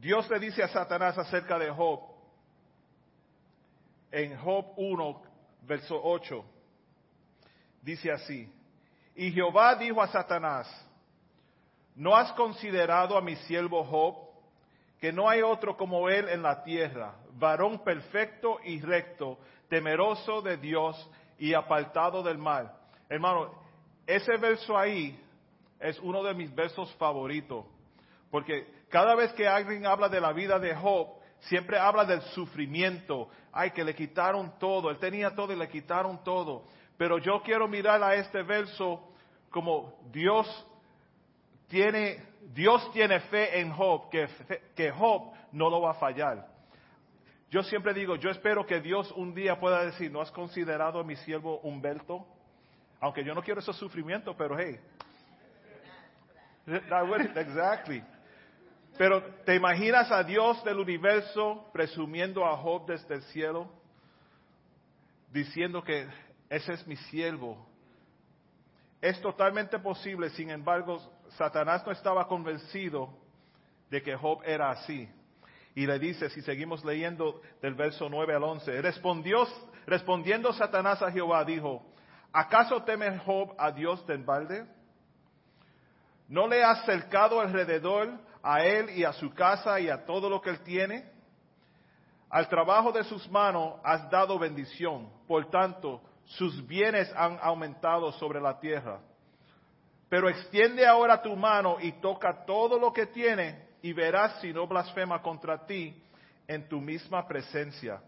Dios le dice a Satanás acerca de Job, en Job 1, verso 8, dice así, y Jehová dijo a Satanás, ¿no has considerado a mi siervo Job, que no hay otro como él en la tierra, varón perfecto y recto, temeroso de Dios y apartado del mal? Hermano, ese verso ahí es uno de mis versos favoritos, porque cada vez que alguien habla de la vida de Job, siempre habla del sufrimiento. Ay, que le quitaron todo, él tenía todo y le quitaron todo. Pero yo quiero mirar a este verso como Dios tiene, Dios tiene fe en Job, que, que Job no lo va a fallar. Yo siempre digo, yo espero que Dios un día pueda decir, ¿no has considerado a mi siervo Humberto? Aunque yo no quiero ese sufrimiento, pero hey. Exactly. Pero ¿te imaginas a Dios del universo presumiendo a Job desde el cielo? Diciendo que ese es mi siervo. Es totalmente posible, sin embargo, Satanás no estaba convencido de que Job era así. Y le dice, si seguimos leyendo del verso 9 al 11, respondió, respondiendo Satanás a Jehová, dijo, ¿acaso teme Job a Dios del balde? ¿No le has cercado alrededor a él y a su casa y a todo lo que él tiene? Al trabajo de sus manos has dado bendición, por tanto, sus bienes han aumentado sobre la tierra. Pero extiende ahora tu mano y toca todo lo que tiene y verás si no blasfema contra ti en tu misma presencia.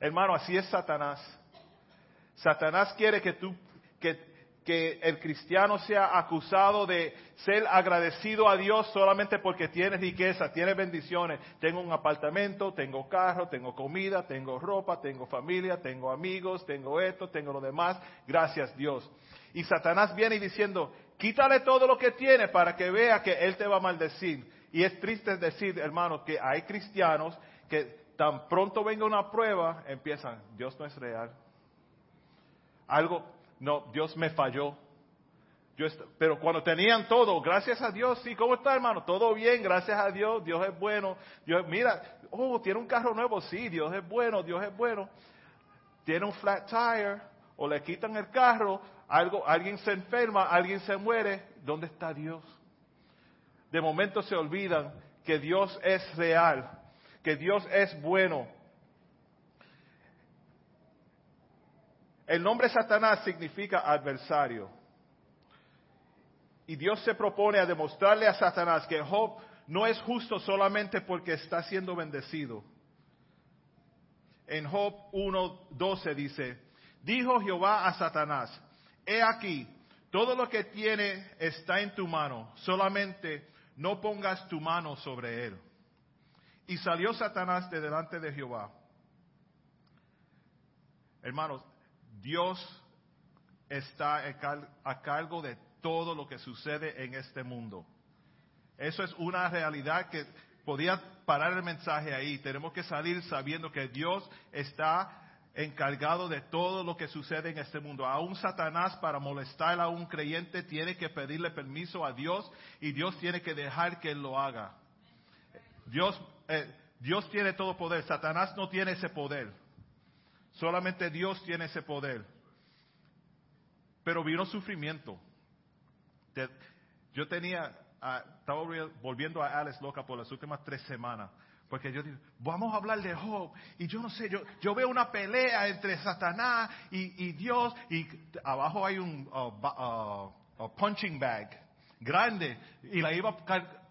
Hermano, así es Satanás. Satanás quiere que tú, que el cristiano sea acusado de ser agradecido a Dios solamente porque tiene riqueza, tiene bendiciones. Tengo un apartamento, tengo carro, tengo comida, tengo ropa, tengo familia, tengo amigos, tengo esto, tengo lo demás. Gracias Dios. Y Satanás viene diciendo, quítale todo lo que tiene para que vea que Él te va a maldecir. Y es triste decir, hermano, que hay cristianos que tan pronto venga una prueba, empiezan, Dios no es real. Algo, no, Dios me falló. pero cuando tenían todo, gracias a Dios, sí, ¿cómo está hermano? Todo bien, gracias a Dios, Dios es bueno. Dios, mira, oh, tiene un carro nuevo, sí, Dios es bueno, Dios es bueno. Tiene un flat tire, o le quitan el carro, algo, alguien se enferma, alguien se muere, ¿dónde está Dios? De momento se olvidan que Dios es real, que Dios es bueno, El nombre Satanás significa adversario. Y Dios se propone a demostrarle a Satanás que Job no es justo solamente porque está siendo bendecido. En Job 1.12 dice, dijo Jehová a Satanás, he aquí, todo lo que tiene está en tu mano, solamente no pongas tu mano sobre él. Y salió Satanás de delante de Jehová. Hermanos, Dios está a cargo de todo lo que sucede en este mundo. Eso es una realidad que podía parar el mensaje ahí. Tenemos que salir sabiendo que Dios está encargado de todo lo que sucede en este mundo. Aún Satanás para molestar a un creyente tiene que pedirle permiso a Dios y Dios tiene que dejar que él lo haga. Dios, eh, Dios tiene todo poder, Satanás no tiene ese poder. Solamente Dios tiene ese poder. Pero vino sufrimiento. Yo tenía, estaba volviendo a Alex loca por las últimas tres semanas. Porque yo digo, vamos a hablar de Job. Y yo no sé, yo, veo una pelea entre Satanás y, Dios. Y abajo hay un uh, uh, punching bag grande. Y la iba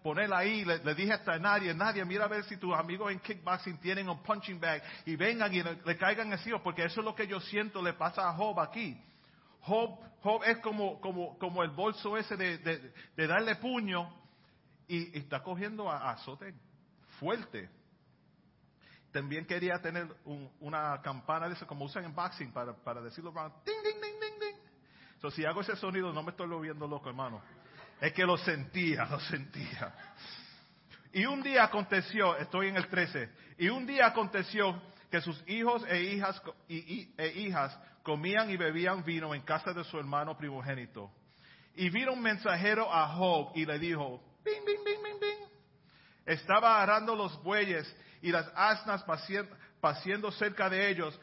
poner ahí, le, dije hasta nadie, nadie, mira a ver si tus amigos en kickboxing tienen un punching bag y vengan y le, caigan encima, porque eso es lo que yo siento le pasa a Job aquí. Job, Job es como, como, como el bolso ese de, de, darle puño y, está cogiendo a, azote fuerte. También quería tener una campana de eso como usan en boxing para, para decirlo, ding, ding, ding, ding, ding. So, si hago ese sonido no me estoy volviendo loco, hermano. Es que lo sentía, lo sentía. Y un día aconteció, estoy en el 13, y un día aconteció que sus hijos e hijas, e hijas comían y bebían vino en casa de su hermano primogénito. Y vino un mensajero a Job y le dijo, bing, bing, bing, bing, bing. estaba arando los bueyes y las asnas paciendo cerca de ellos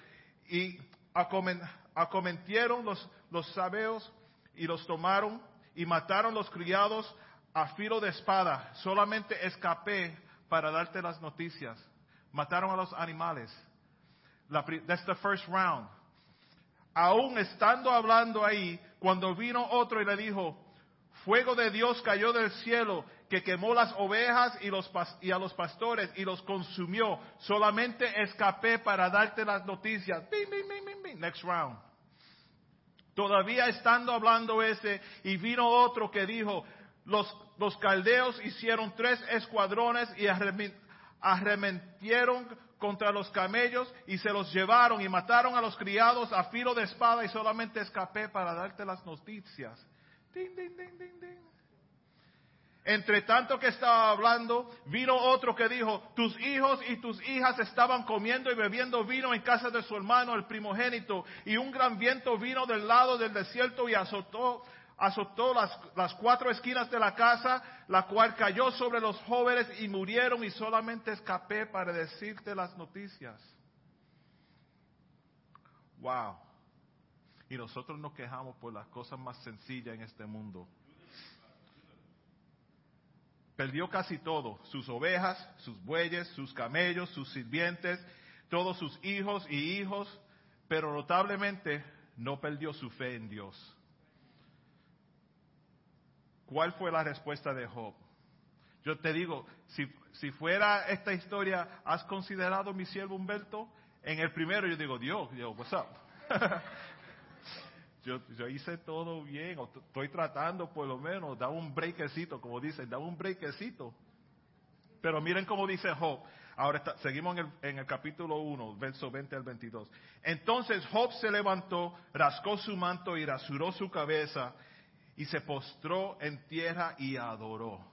y acometieron los, los sabeos y los tomaron y mataron los criados a filo de espada. Solamente escapé para darte las noticias. Mataron a los animales. that's the first round. Aún estando hablando ahí, cuando vino otro y le dijo, fuego de Dios cayó del cielo que quemó las ovejas y, los, y a los pastores y los consumió. Solamente escapé para darte las noticias. Next round. Todavía estando hablando ese, y vino otro que dijo, los, los caldeos hicieron tres escuadrones y arremetieron contra los camellos y se los llevaron y mataron a los criados a filo de espada y solamente escapé para darte las noticias. Entre tanto que estaba hablando, vino otro que dijo, tus hijos y tus hijas estaban comiendo y bebiendo vino en casa de su hermano, el primogénito, y un gran viento vino del lado del desierto y azotó, azotó las, las cuatro esquinas de la casa, la cual cayó sobre los jóvenes y murieron y solamente escapé para decirte las noticias. Wow. Y nosotros nos quejamos por las cosas más sencillas en este mundo. Perdió casi todo, sus ovejas, sus bueyes, sus camellos, sus sirvientes, todos sus hijos y hijos, pero notablemente no perdió su fe en Dios. ¿Cuál fue la respuesta de Job? Yo te digo, si, si fuera esta historia, ¿has considerado mi siervo Humberto? En el primero yo digo, Dios, yo, what's up? yo, hice todo bien, o estoy tratando por lo menos, da un breakecito, como dicen, da un breakecito. Pero miren cómo dice Job. Ahora seguimos en el, en el capítulo 1, verso 20 al 22. Entonces Job se levantó, rascó su manto y rasuró su cabeza y se postró en tierra y adoró.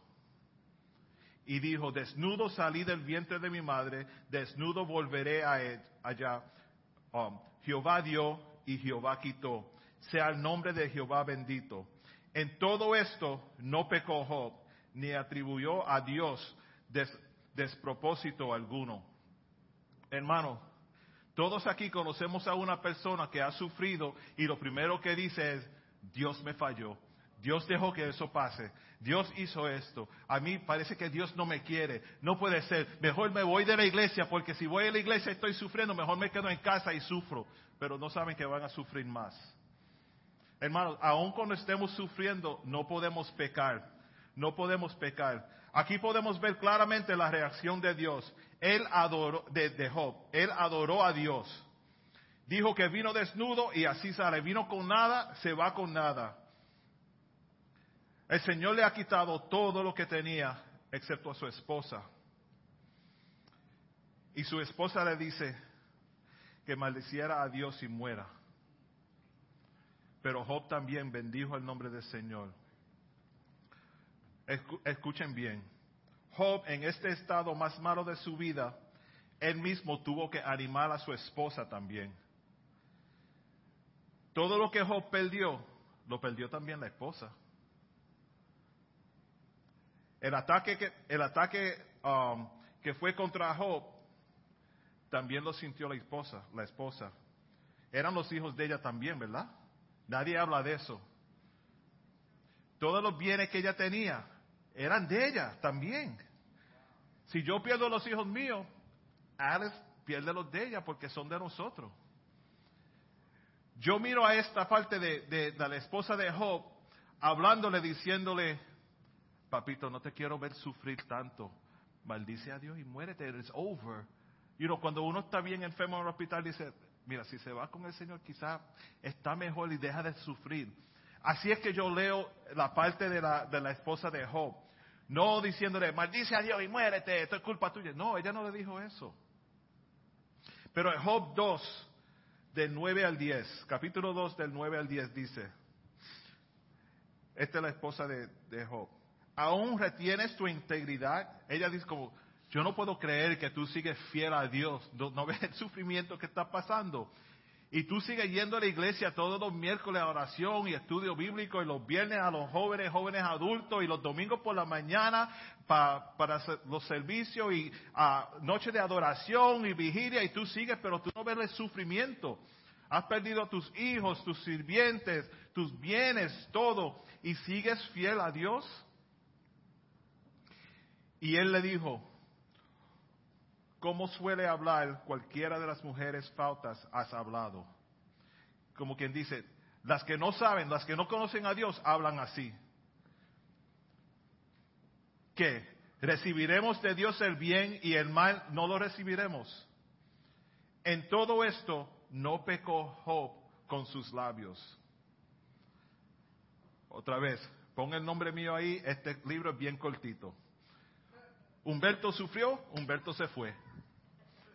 Y dijo, desnudo salí del vientre de mi madre, desnudo volveré a allá. Um, Jehová dio y Jehová quitó sea el nombre de Jehová bendito. En todo esto no pecó Job, ni atribuyó a Dios despropósito alguno. Hermano, todos aquí conocemos a una persona que ha sufrido y lo primero que dice es, Dios me falló, Dios dejó que eso pase, Dios hizo esto, a mí parece que Dios no me quiere, no puede ser, mejor me voy de la iglesia porque si voy a la iglesia estoy sufriendo, mejor me quedo en casa y sufro, pero no saben que van a sufrir más. Hermanos, aun cuando estemos sufriendo, no podemos pecar. No podemos pecar. Aquí podemos ver claramente la reacción de Dios. Él adoró, de, Job, él adoró a Dios. Dijo que vino desnudo y así sale. Vino con nada, se va con nada. El Señor le ha quitado todo lo que tenía, excepto a su esposa. Y su esposa le dice que maldiciera a Dios y muera. Pero Job también bendijo el nombre del Señor. Escuchen bien. Job en este estado más malo de su vida, él mismo tuvo que animar a su esposa también. Todo lo que Job perdió, lo perdió también la esposa. El ataque que, el ataque, um, que fue contra Job, también lo sintió la esposa, la esposa. Eran los hijos de ella también, ¿verdad? Nadie habla de eso. Todos los bienes que ella tenía eran de ella también. Si yo pierdo los hijos míos, Alice pierde los de ella porque son de nosotros. Yo miro a esta parte de, la esposa de Job hablándole, diciéndole, papito, no te quiero ver sufrir tanto. Maldice a Dios y muérete, it's over. You know, cuando uno está bien enfermo en el hospital, dice, mira, si se va con el Señor, quizá está mejor y deja de sufrir. Así es que yo leo la parte de la, de la esposa de Job. No diciéndole, maldice a Dios y muérete, esto es culpa tuya. No, ella no le dijo eso. Pero en Job 2, del 9 al 10, capítulo 2 del 9 al 10 dice, esta es la esposa de Job, aún retienes tu integridad. Ella dice como, yo no puedo creer que tú sigues fiel a Dios. No, ves el sufrimiento que está pasando. Y tú sigues yendo a la iglesia todos los miércoles a oración y estudio bíblico y los viernes a los jóvenes, jóvenes adultos y los domingos por la mañana para los servicios y a noche de adoración y vigilia y tú sigues, pero tú no ves el sufrimiento. Has perdido tus hijos, tus sirvientes, tus bienes, todo y sigues fiel a Dios. Y él le dijo, ¿Cómo suele hablar cualquiera de las mujeres faltas has hablado? Como quien dice, las que no saben, las que no conocen a Dios, hablan así. ¿Qué? ¿Recibiremos de Dios el bien y el mal no lo recibiremos? En todo esto no pecó Job con sus labios. Otra vez, pon el nombre mío ahí, este libro es bien cortito. Humberto sufrió, Humberto se fue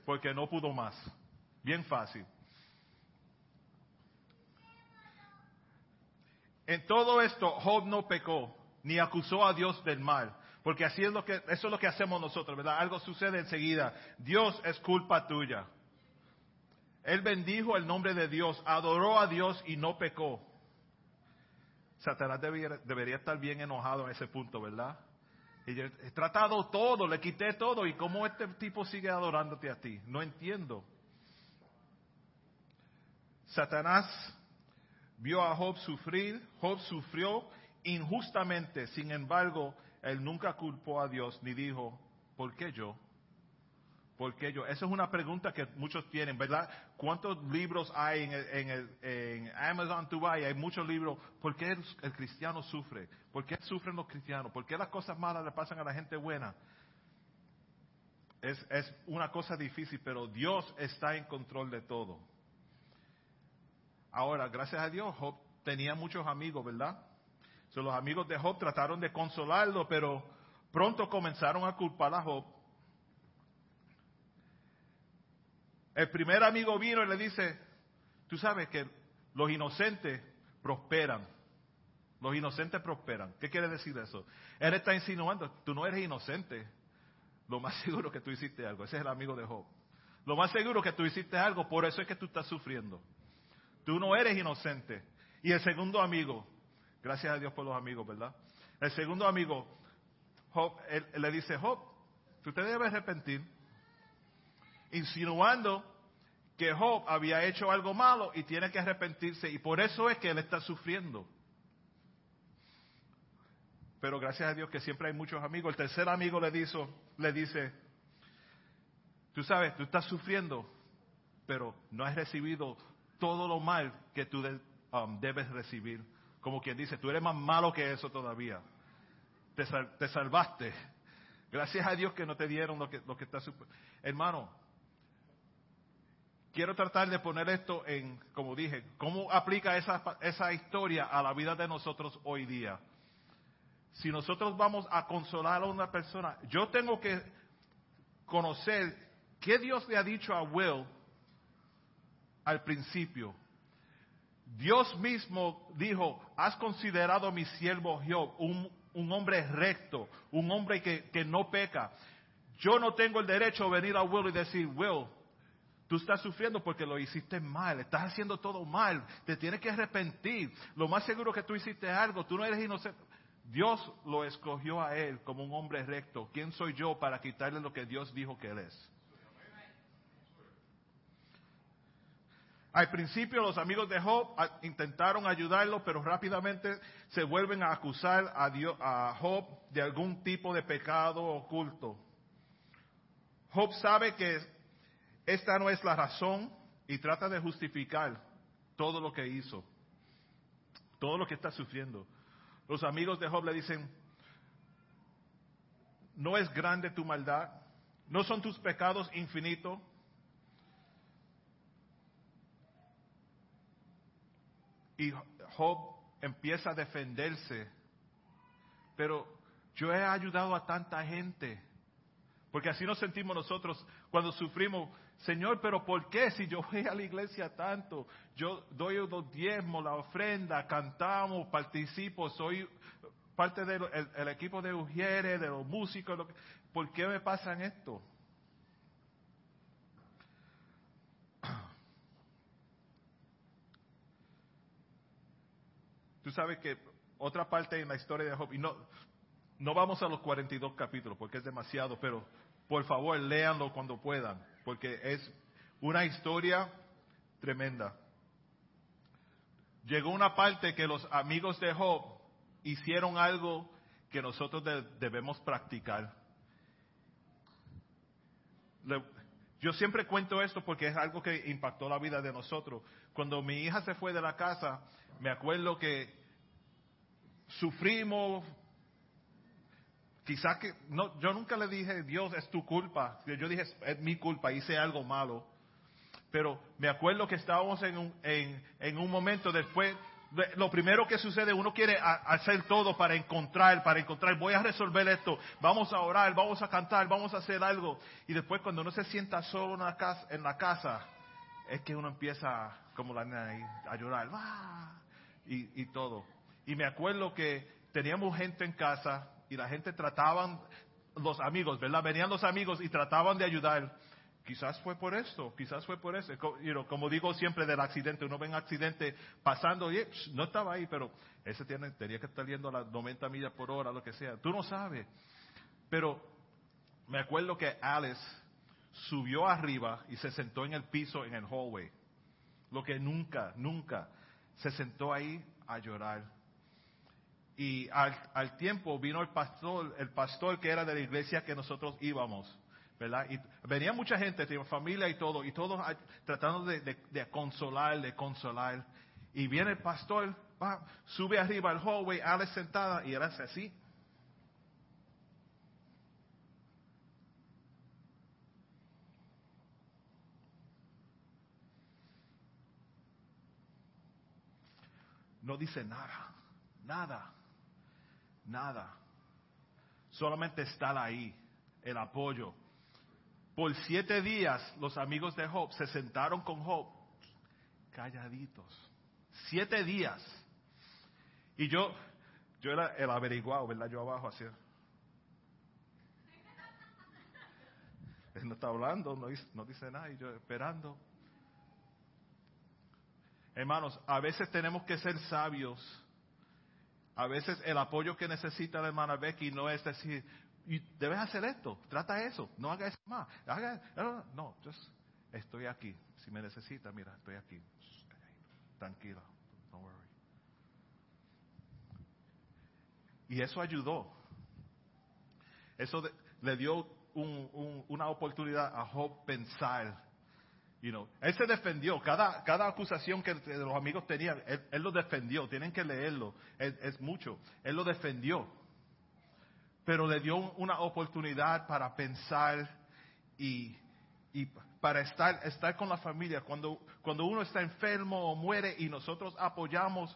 porque no pudo más. Bien fácil. En todo esto, Job no pecó, ni acusó a Dios del mal. Porque así es lo que, eso es lo que hacemos nosotros, ¿verdad? Algo sucede enseguida. Dios es culpa tuya. Él bendijo el nombre de Dios, adoró a Dios y no pecó. Satanás debería, debería estar bien enojado en ese punto, ¿verdad? He tratado todo, le quité todo. ¿Y cómo este tipo sigue adorándote a ti? No entiendo. Satanás vio a Job sufrir, Job sufrió injustamente, sin embargo, él nunca culpó a Dios ni dijo, ¿por qué yo? ¿Por qué yo? Esa es una pregunta que muchos tienen, ¿verdad? ¿Cuántos libros hay en, en, en Amazon buy? Hay muchos libros. ¿Por qué el, cristiano sufre? ¿Por qué sufren los cristianos? ¿Por qué las cosas malas le pasan a la gente buena? Es, una cosa difícil, pero Dios está en control de todo. Ahora, gracias a Dios, Job tenía muchos amigos, ¿verdad? los amigos de Job trataron de consolarlo, pero pronto comenzaron a culpar a Job El primer amigo vino y le dice, tú sabes que los inocentes prosperan. Los inocentes prosperan. ¿Qué quiere decir eso? Él está insinuando, tú no eres inocente. Lo más seguro que tú hiciste algo. Ese es el amigo de Job. Lo más seguro que tú hiciste algo, por eso es que tú estás sufriendo. Tú no eres inocente. Y el segundo amigo, gracias a Dios por los amigos, ¿verdad? El segundo amigo, Job, le dice, Job, tú te debes arrepentir insinuando que Job había hecho algo malo y tiene que arrepentirse y por eso es que él está sufriendo. Pero gracias a Dios que siempre hay muchos amigos. El tercer amigo le, dice, le dice, tú sabes, tú estás sufriendo, pero no has recibido todo lo mal que tú um, debes recibir. Como quien dice, tú eres más malo que eso todavía. Te, te salvaste. Gracias a Dios que no te dieron lo que, lo que. Hermano, quiero tratar de poner esto en, como dije, cómo aplica esa, esa historia a la vida de nosotros hoy día. Si nosotros vamos a consolar a una persona, yo tengo que conocer qué Dios le ha dicho a Will al principio. Dios mismo dijo, has considerado a mi siervo Job un, un hombre recto, un hombre que, que no peca. Yo no tengo el derecho a venir a Will y decir, Will, Tú estás sufriendo porque lo hiciste mal, estás haciendo todo mal, te tienes que arrepentir. Lo más seguro que tú hiciste algo, tú no eres inocente. Dios lo escogió a él como un hombre recto. ¿Quién soy yo para quitarle lo que Dios dijo que él es? Al principio los amigos de Job intentaron ayudarlo, pero rápidamente se vuelven a acusar a, a Job de algún tipo de pecado oculto. Job sabe que esta no es la razón y trata de justificar todo lo que hizo, todo lo que está sufriendo. Los amigos de Job le dicen, no es grande tu maldad, no son tus pecados infinitos. Y Job empieza a defenderse, pero yo he ayudado a tanta gente, porque así nos sentimos nosotros cuando sufrimos Señor, pero ¿por qué si yo voy a la iglesia tanto? Yo doy los diezmos, la ofrenda, cantamos, participo, soy parte del equipo de Ujieres, de los músicos. Lo que, ¿Por qué me pasan esto? Tú sabes que otra parte en la historia de Job, y no, no vamos a los 42 capítulos porque es demasiado, pero por favor léanlo cuando puedan porque es una historia tremenda. Llegó una parte que los amigos de Job hicieron algo que nosotros debemos practicar. yo siempre cuento esto porque es algo que impactó la vida de nosotros. Cuando mi hija se fue de la casa, me acuerdo que sufrimos, quizás que, no, yo nunca le dije, Dios, es tu culpa. Yo dije, es mi culpa, hice algo malo. Pero me acuerdo que estábamos en un, en, en un momento después, lo primero que sucede, uno quiere hacer todo para encontrar, para encontrar, voy a resolver esto, vamos a orar, vamos a cantar, vamos a hacer algo. Y después cuando uno se sienta solo en la casa, en la casa es que uno empieza, como la a llorar, y, y todo. Y me acuerdo que teníamos gente en casa y la gente trataban, los amigos, ¿verdad? Venían los amigos y trataban de ayudar. Quizás fue por esto, quizás fue por eso. como digo siempre del accidente, uno ve un accidente pasando y no estaba ahí, pero ese tiene, tenía que estar yendo a las 90 millas por hora, lo que sea. Tú no sabes. Pero me acuerdo que Alice subió arriba y se sentó en el piso en el hallway. Lo que nunca, nunca se sentó ahí a llorar. Y al, al tiempo vino el pastor, el pastor que era de la iglesia que nosotros íbamos ¿verdad? Y venía mucha gente, familia y todo, y todos tratando de, consolar, de consolar. Y viene el pastor, va, sube arriba al hallway, Alex sentada, y hace así. No dice nada, nada, nada. Solamente está ahí, el apoyo, por siete días los amigos de Job se sentaron con Job calladitos. Siete días. Y yo, yo era el averiguado, ¿verdad? Yo abajo hacía. Él no está hablando, no dice, no dice nada, y yo esperando. Hermanos, a veces tenemos que ser sabios. A veces el apoyo que necesita la hermana Becky no es decir, debes hacer esto, trata eso, no hagas eso más. Haga, no, yo estoy aquí. Si me necesita, mira, estoy aquí. Tranquila, don't worry. Y eso ayudó. Eso le dio una oportunidad a Job pensar. You know, él se defendió. Cada, cada acusación que los amigos tenían, él, lo defendió. Tienen que leerlo. es mucho. Él lo defendió pero le dio una oportunidad para pensar y, para estar, estar con la familia. Cuando, cuando uno está enfermo o muere y nosotros apoyamos,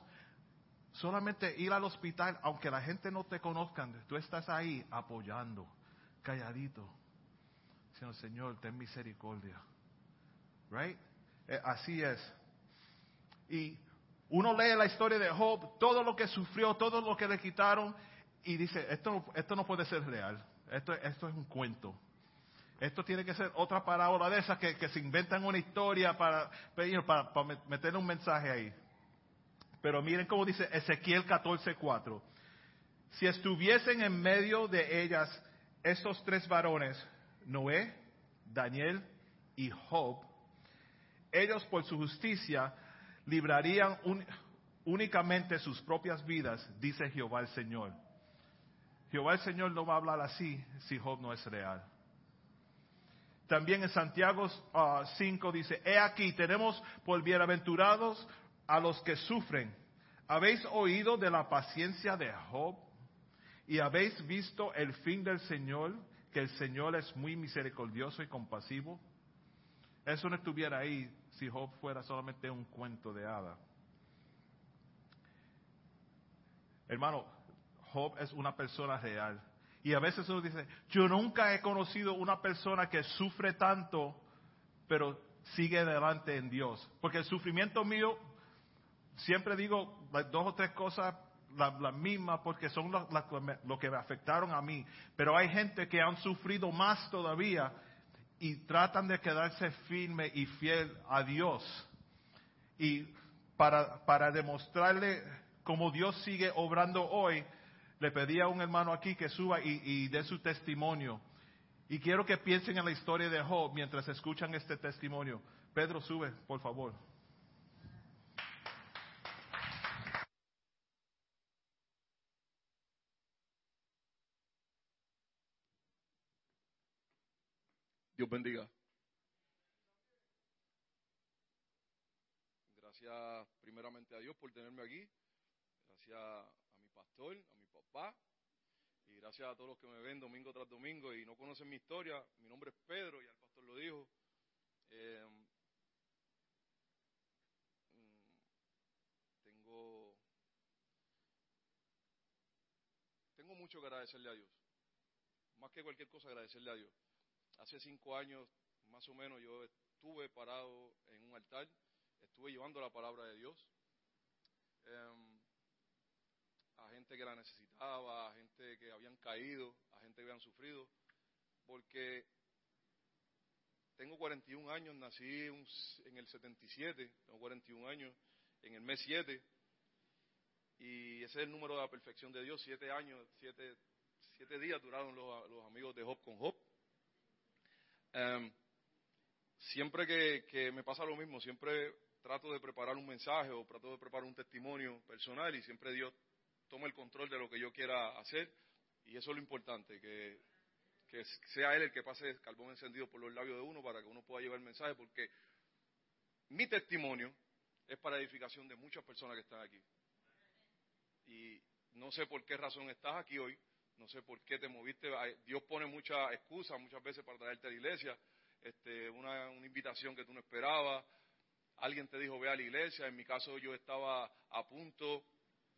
solamente ir al hospital, aunque la gente no te conozca, tú estás ahí apoyando, calladito. Diciendo, Señor, ten misericordia. Right? Eh, así es. Y uno lee la historia de Job, todo lo que sufrió, todo lo que le quitaron, y dice, esto, esto no puede ser real, esto, esto es un cuento. Esto tiene que ser otra parábola de esas que, se inventan una historia para, para, para meter un mensaje ahí. Pero miren cómo dice Ezequiel 14:4. Si estuviesen en medio de ellas estos tres varones, Noé, Daniel y Job, ellos por su justicia librarían únicamente sus propias vidas, dice Jehová el Señor. Jehová el Señor no va a hablar así si Job no es real. También en Santiago 5 ah, dice, he aquí, tenemos por bienaventurados a los que sufren. ¿Habéis oído de la paciencia de Job? ¿Y habéis visto el fin del Señor, que el Señor es muy misericordioso y compasivo? Eso no estuviera ahí si Job fuera solamente un cuento de hada. Hermano, Job es una persona real. Y a veces uno dice, yo nunca he conocido una persona que sufre tanto, pero sigue adelante en Dios. Porque el sufrimiento mío, siempre digo dos o tres cosas las mismas porque son lo que me afectaron a mí. Pero hay gente que han sufrido más todavía y tratan de quedarse firme y fiel a Dios. Y para, para demostrarle como Dios sigue obrando hoy, le pedí a un hermano aquí que suba y, y dé su testimonio. Y quiero que piensen en la historia de Job mientras escuchan este testimonio. Pedro, sube, por favor. Dios bendiga. Gracias primeramente a Dios por tenerme aquí. Gracias a mi pastor, a mi papá. Y gracias a todos los que me ven domingo tras domingo y no conocen mi historia. Mi nombre es Pedro, y el pastor lo dijo. Eh, mm, tengo, tengo mucho que agradecerle a Dios. Más que cualquier cosa, agradecerle a Dios hace cinco años más o menos yo estuve parado en un altar, estuve llevando la palabra de Dios em, a gente que la necesitaba, a gente que habían caído, a gente que habían sufrido, porque tengo 41 años, nací en el 77, tengo 41 años, en el mes 7, y ese es el número de la perfección de Dios, siete años, siete, siete días duraron los, los amigos de Job con Job. Em, siempre que, me pasa lo mismo, siempre trato de preparar un mensaje o trato de preparar un testimonio personal y siempre Dios toma el control de lo que yo quiera hacer y eso es lo importante, que, sea Él el que pase el carbón encendido por los labios de uno para que uno pueda llevar el mensaje porque mi testimonio es para edificación de muchas personas que están aquí. Y no sé por qué razón estás aquí hoy, no sé por qué te moviste. Dios pone muchas excusas muchas veces para traerte a la iglesia. Este, una, una invitación que tú no esperabas. Alguien te dijo, ve a la iglesia. En mi caso yo estaba a punto,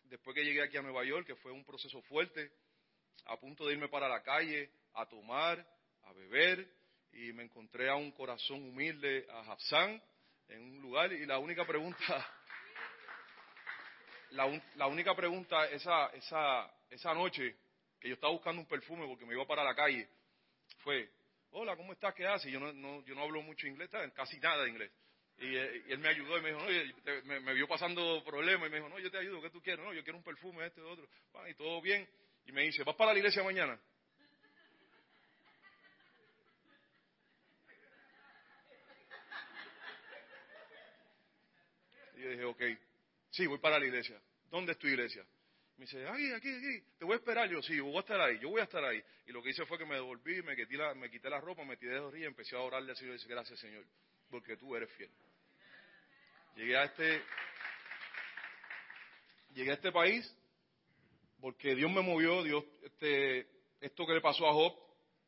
después que llegué aquí a Nueva York, que fue un proceso fuerte, a punto de irme para la calle, a tomar, a beber, y me encontré a un corazón humilde, a Hafsan, en un lugar, y la única pregunta, la, la única pregunta esa, esa, esa noche que yo estaba buscando un perfume porque me iba para la calle, fue, hola, ¿cómo estás? ¿Qué haces? Yo no, yo no hablo mucho inglés, casi nada de inglés. Eh, y, él me ayudó y me dijo, no, me, vio pasando problemas y me dijo, no, yo te ayudo, ¿qué tú quieres? No, yo quiero un perfume, este, otro. y todo bien. Y me dice, ¿vas para la iglesia mañana? Y yo dije, ok, sí, voy para la iglesia. ¿Dónde es tu iglesia? Me dice, aquí, aquí, aquí, te voy a esperar. Yo, sí, voy a estar ahí, yo voy a estar ahí. Y lo que hice fue que me devolví, me quité la, me quité la ropa, me tiré de rodillas y empecé a orarle al Señor y dije, gracias Señor, porque tú eres fiel. Llegué a este, llegué a este país porque Dios me movió, Dios, este, esto que le pasó a Job,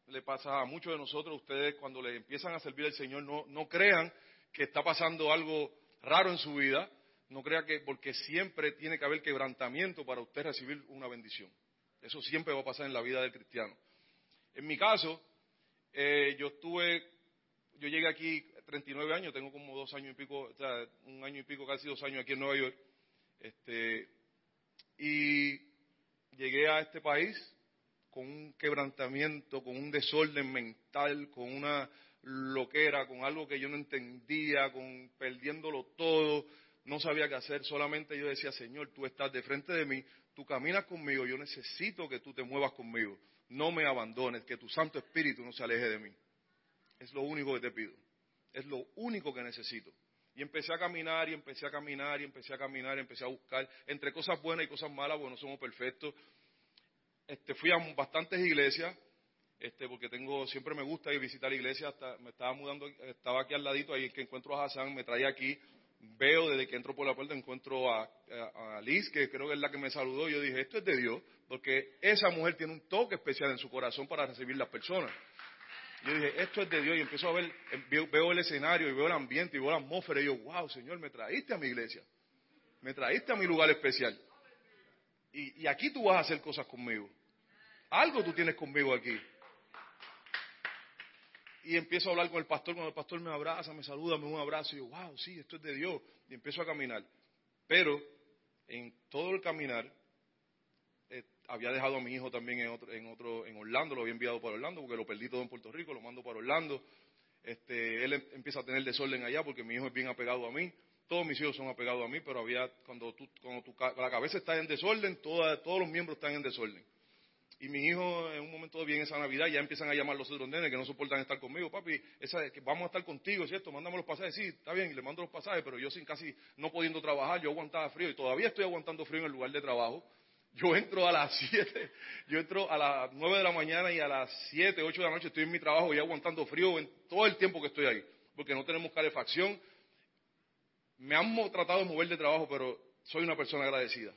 le pasa a muchos de nosotros, ustedes cuando le empiezan a servir al Señor, no, no crean que está pasando algo raro en su vida, no crea que, porque siempre tiene que haber quebrantamiento para usted recibir una bendición. Eso siempre va a pasar en la vida del cristiano. En mi caso, eh, yo estuve, yo llegué aquí 39 años, tengo como dos años y pico, o sea, un año y pico, casi dos años aquí en Nueva York. Este, y llegué a este país con un quebrantamiento, con un desorden mental, con una loquera, con algo que yo no entendía, con perdiéndolo todo no sabía qué hacer, solamente yo decía, Señor, tú estás de frente de mí, tú caminas conmigo, yo necesito que tú te muevas conmigo, no me abandones, que tu Santo Espíritu no se aleje de mí. Es lo único que te pido, es lo único que necesito. Y empecé a caminar y empecé a caminar y empecé a caminar y empecé a buscar entre cosas buenas y cosas malas, porque no somos perfectos. Este, fui a bastantes iglesias, este, porque tengo, siempre me gusta ir visitar iglesias, hasta me estaba mudando, estaba aquí al ladito, ahí que encuentro a Hassan, me traía aquí, veo desde que entro por la puerta, encuentro a, Liz, que creo que es la que me saludó. Yo dije, esto es de Dios, porque esa mujer tiene un toque especial en su corazón para recibir las personas. Yo dije, esto es de Dios. Y empiezo a ver, veo, el escenario y veo el ambiente y veo la atmósfera. Y yo, wow, Señor, me traíste a mi iglesia. Me traíste a mi lugar especial. Y, y aquí tú vas a hacer cosas conmigo. Algo tú tienes conmigo aquí y empiezo a hablar con el pastor, cuando el pastor me abraza, me saluda, me da un abrazo, y yo, wow, sí, esto es de Dios, y empiezo a caminar. Pero en todo el caminar, eh, había dejado a mi hijo también en otro, en otro, en Orlando, lo había enviado para Orlando, porque lo perdí todo en Puerto Rico, lo mando para Orlando. Este, él em, empieza a tener desorden allá porque mi hijo es bien apegado a mí. Todos mis hijos son apegados a mí, pero había, cuando, tú, cuando tu, la cabeza está en desorden, todos los miembros están en desorden. Y mi hijo, en un momento bien esa Navidad, ya empiezan a llamar los otros nenes que no soportan estar conmigo. Papi, esa, que vamos a estar contigo, ¿cierto? Mándame los pasajes. Sí, está bien, le mando los pasajes, pero yo sin casi no pudiendo trabajar, yo aguantaba frío y todavía estoy aguantando frío en el lugar de trabajo. Yo entro a las 7, yo entro a las 9 de la mañana y a las 7, 8 de la noche estoy en mi trabajo y aguantando frío en todo el tiempo que estoy ahí, porque no tenemos calefacción. Me han tratado de mover de trabajo, pero soy una persona agradecida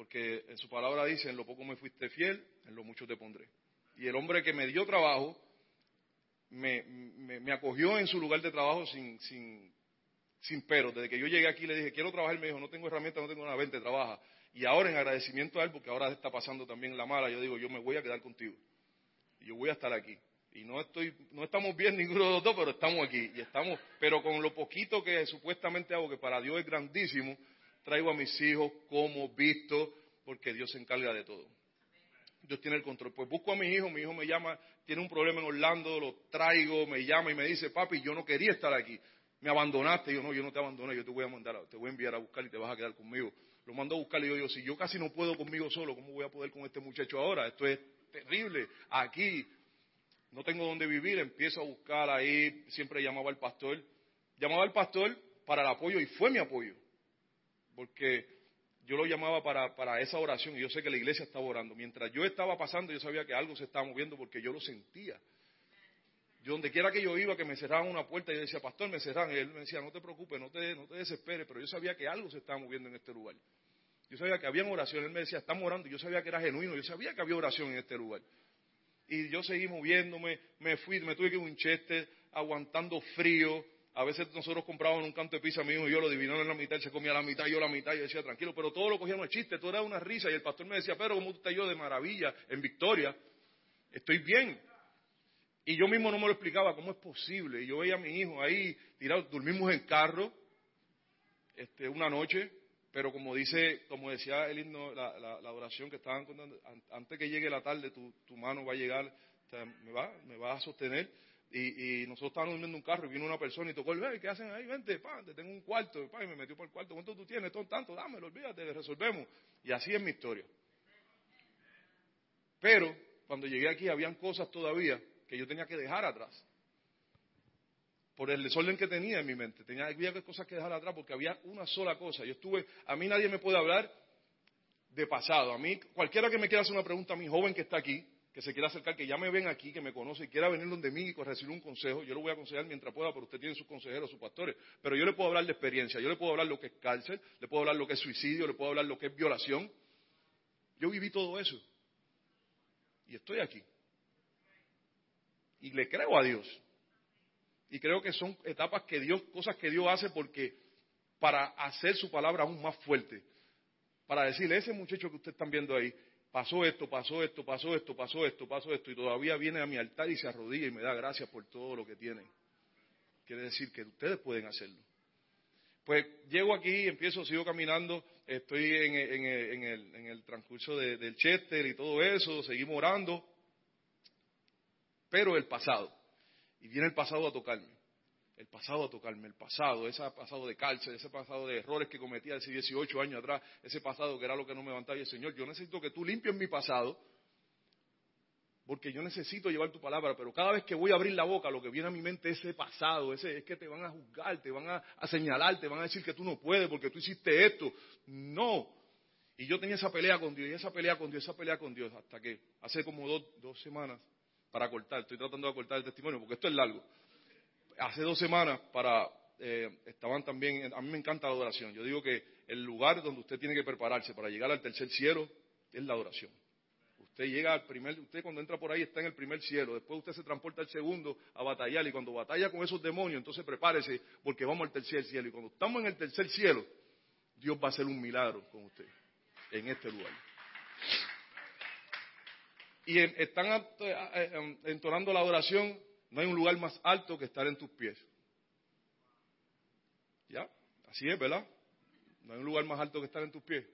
porque en su palabra dice, en lo poco me fuiste fiel, en lo mucho te pondré. Y el hombre que me dio trabajo, me, me, acogió en su lugar de trabajo sin, sin, sin pero. Desde que yo llegué aquí le dije, quiero trabajar, me dijo, no tengo herramientas, no tengo nada, vente, trabaja. Y ahora en agradecimiento a él, porque ahora está pasando también la mala, yo digo, yo me voy a quedar contigo. Y yo voy a estar aquí. Y no estoy, no estamos bien ninguno de los dos, pero estamos aquí. Y estamos, pero con lo poquito que supuestamente hago, que para Dios es grandísimo, traigo a mis hijos como visto, porque Dios se encarga de todo. Dios tiene el control. Pues busco a mi hijo, mi hijo me llama, tiene un problema en Orlando, lo traigo, me llama y me dice, papi, yo no quería estar aquí. Me abandonaste. Y yo, no, yo no te abandoné, yo te voy a mandar, te voy a enviar a buscar y te vas a quedar conmigo. Lo mando a buscar y yo, yo, si yo casi no puedo conmigo solo, ¿cómo voy a poder con este muchacho ahora? Esto es terrible. Aquí no tengo dónde vivir, empiezo a buscar ahí, siempre llamaba al pastor. Llamaba al pastor para el apoyo y fue mi apoyo porque yo lo llamaba para, para esa oración y yo sé que la iglesia estaba orando. Mientras yo estaba pasando, yo sabía que algo se estaba moviendo porque yo lo sentía. Yo donde quiera que yo iba, que me cerraban una puerta, y yo decía, pastor, me cerran. Y él me decía, no te preocupes, no te, no te desesperes, pero yo sabía que algo se estaba moviendo en este lugar. Yo sabía que había oración. Él me decía, estamos orando. Yo sabía que era genuino. Yo sabía que había oración en este lugar. Y yo seguí moviéndome. Me fui, me tuve que ir a aguantando frío. A veces nosotros comprábamos un canto de pizza mío y yo lo dividíamos en la mitad, él se comía la mitad, yo la mitad, yo decía, tranquilo, pero todo lo cogíamos de chiste, todo era una risa, y el pastor me decía, pero como estás yo de maravilla, en victoria, estoy bien. Y yo mismo no me lo explicaba, ¿cómo es posible? Y yo veía a mi hijo ahí tirado, dormimos en carro, este, una noche, pero como dice, como decía el himno, la, la, oración que estaban contando, antes que llegue la tarde, tu, tu mano va a llegar, me, va, me va a sostener y, nosotros estábamos durmiendo en un carro y vino una persona y tocó el ¿qué hacen ahí? Vente, pa, te tengo un cuarto, pa, y me metió por el cuarto. ¿Cuánto tú tienes? Todo tanto, dámelo, olvídate, resolvemos. Y así es mi historia. Pero cuando llegué aquí habían cosas todavía que yo tenía que dejar atrás. Por el desorden que tenía en mi mente. Tenía, había cosas que dejar atrás porque había una sola cosa. Yo estuve, a mí nadie me puede hablar de pasado. A mí, cualquiera que me quiera hacer una pregunta a mi joven que está aquí, que se quiera acercar, que ya me ven aquí, que me conoce y quiera venir donde mí y recibir un consejo, yo lo voy a aconsejar mientras pueda, porque usted tiene sus consejeros, sus pastores. Pero yo le puedo hablar de experiencia, yo le puedo hablar lo que es cárcel, le puedo hablar lo que es suicidio, le puedo hablar lo que es violación. Yo viví todo eso. Y estoy aquí. Y le creo a Dios. Y creo que son etapas que Dios, cosas que Dios hace porque para hacer su palabra aún más fuerte. Para decirle, ese muchacho que ustedes están viendo ahí, pasó esto, pasó esto, pasó esto, pasó esto, pasó esto, y todavía viene a mi altar y se arrodilla y me da gracias por todo lo que tienen. Quiere decir que ustedes pueden hacerlo. Pues llego aquí, empiezo, sigo caminando, estoy en, el, transcurso del Chester y todo eso, seguimos orando, pero el pasado, y viene el pasado a tocarme el pasado a tocarme, el pasado, ese pasado de cárcel, ese pasado de errores que cometía hace 18 años atrás, ese pasado que era lo que no me levantaba. Y el Señor, yo necesito que tú limpies mi pasado, porque yo necesito llevar tu palabra, pero cada vez que voy a abrir la boca, lo que viene a mi mente es ese pasado, ese es que te van a juzgar, te van a, a señalar, te van a decir que tú no puedes porque tú hiciste esto. No. Y yo tenía esa pelea con Dios, y esa pelea con Dios, esa pelea con Dios, hasta que hace como dos, dos semanas, para cortar, estoy tratando de cortar el testimonio, porque esto es largo hace dos semanas para eh, estaban también, a mí me encanta la adoración. Yo digo que el lugar donde usted tiene que prepararse para llegar al tercer cielo es la adoración. Usted llega al primer, usted cuando entra por ahí está en el primer cielo, después usted se transporta al segundo a batallar y cuando batalla con esos demonios, entonces prepárese porque vamos al tercer cielo y cuando estamos en el tercer cielo, Dios va a hacer un milagro con usted en este lugar. Y están eh, entonando la adoración no hay un lugar más alto que estar en tus pies. ¿Ya? Así es, ¿verdad? No hay un lugar más alto que estar en tus pies.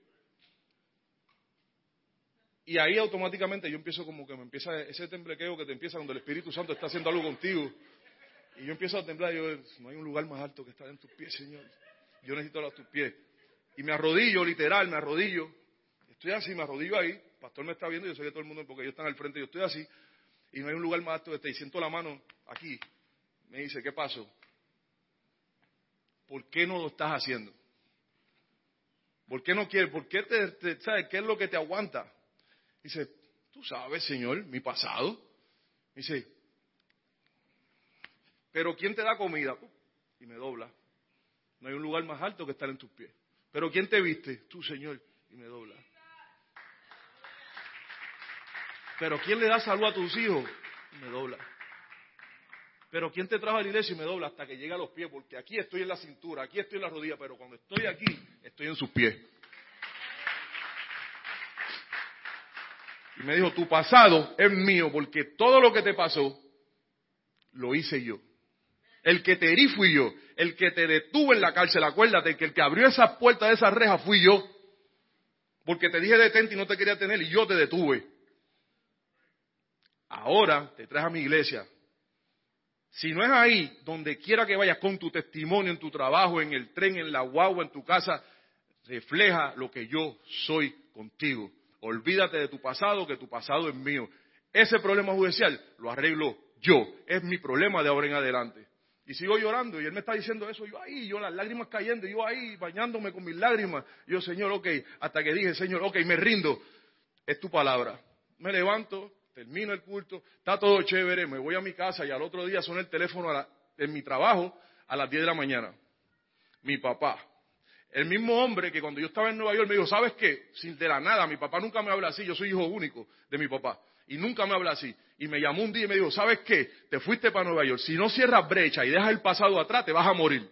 Y ahí automáticamente yo empiezo como que me empieza ese temblequeo que te empieza cuando el Espíritu Santo está haciendo algo contigo. Y yo empiezo a temblar, y yo, no hay un lugar más alto que estar en tus pies, Señor. Yo necesito a tus pies. Y me arrodillo, literal, me arrodillo. Estoy así, me arrodillo ahí. Pastor me está viendo, yo sé que todo el mundo, porque ellos están al frente, yo estoy así. Y no hay un lugar más alto que este. Y siento la mano aquí. Me dice, ¿qué pasó? ¿Por qué no lo estás haciendo? ¿Por qué no quieres? ¿Por qué te, sabes qué es lo que te aguanta? Dice, tú sabes, Señor, mi pasado. Dice, pero ¿quién te da comida? Y me dobla. No hay un lugar más alto que estar en tus pies. Pero ¿quién te viste? Tú, Señor. Y me dobla. Pero ¿quién le da salud a tus hijos? Y me dobla. Pero ¿quién te trajo a la iglesia y me dobla hasta que llega a los pies? Porque aquí estoy en la cintura, aquí estoy en la rodilla, pero cuando estoy aquí, estoy en sus pies. Y me dijo, tu pasado es mío, porque todo lo que te pasó, lo hice yo. El que te herí fui yo. El que te detuvo en la cárcel, acuérdate que el que abrió esa puerta de esa reja fui yo. Porque te dije detente y no te quería tener y yo te detuve. Ahora te traes a mi iglesia. Si no es ahí, donde quiera que vayas con tu testimonio, en tu trabajo, en el tren, en la guagua, en tu casa, refleja lo que yo soy contigo. Olvídate de tu pasado, que tu pasado es mío. Ese problema judicial lo arreglo yo. Es mi problema de ahora en adelante. Y sigo llorando y él me está diciendo eso, yo ahí, yo las lágrimas cayendo, yo ahí bañándome con mis lágrimas. Yo, Señor, ok, hasta que dije, Señor, ok, me rindo. Es tu palabra. Me levanto, termino el culto, está todo chévere, me voy a mi casa y al otro día suena el teléfono en mi trabajo a las 10 de la mañana. Mi papá. El mismo hombre que cuando yo estaba en Nueva York me dijo, ¿sabes qué? Sin de la nada, mi papá nunca me habla así, yo soy hijo único de mi papá. Y nunca me habla así y me llamó un día y me dijo, ¿sabes qué? Te fuiste para Nueva York. Si no cierras brecha y dejas el pasado atrás, te vas a morir.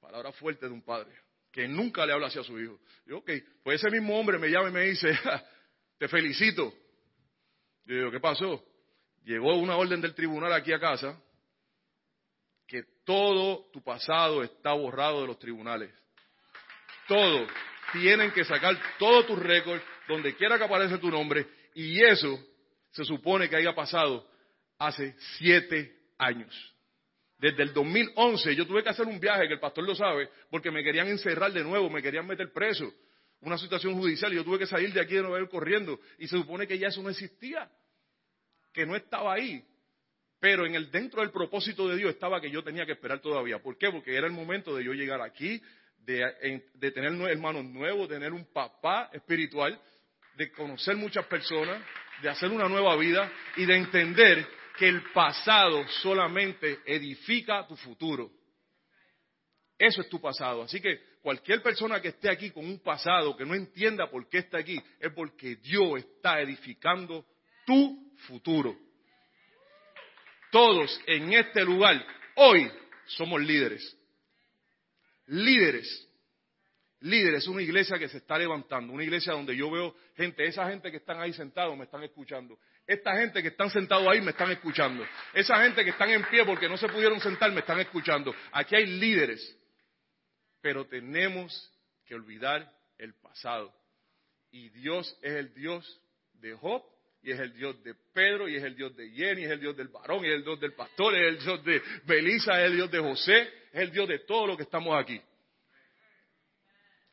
Palabra fuerte de un padre que nunca le habla así a su hijo. Yo, ok, pues ese mismo hombre me llama y me dice, te felicito. Yo digo, ¿qué pasó? Llegó una orden del tribunal aquí a casa que todo tu pasado está borrado de los tribunales. Todo. Tienen que sacar todos tus récords, donde quiera que aparece tu nombre, y eso se supone que haya pasado hace siete años. Desde el 2011 yo tuve que hacer un viaje, que el pastor lo sabe, porque me querían encerrar de nuevo, me querían meter preso. Una situación judicial y yo tuve que salir de aquí de Nueva York corriendo. Y se supone que ya eso no existía, que no estaba ahí. Pero en el, dentro del propósito de Dios estaba que yo tenía que esperar todavía. ¿Por qué? Porque era el momento de yo llegar aquí, de, de tener hermanos nuevos, tener un papá espiritual de conocer muchas personas, de hacer una nueva vida y de entender que el pasado solamente edifica tu futuro. Eso es tu pasado. Así que cualquier persona que esté aquí con un pasado que no entienda por qué está aquí, es porque Dios está edificando tu futuro. Todos en este lugar hoy somos líderes. Líderes líderes, una iglesia que se está levantando, una iglesia donde yo veo gente, esa gente que están ahí sentados me están escuchando, esta gente que están sentados ahí me están escuchando, esa gente que están en pie porque no se pudieron sentar me están escuchando. Aquí hay líderes, pero tenemos que olvidar el pasado. Y Dios es el Dios de Job, y es el Dios de Pedro, y es el Dios de Jenny, es el Dios del varón, y es el Dios del pastor, es el Dios de Belisa, es el Dios de José, es el Dios de todos los que estamos aquí.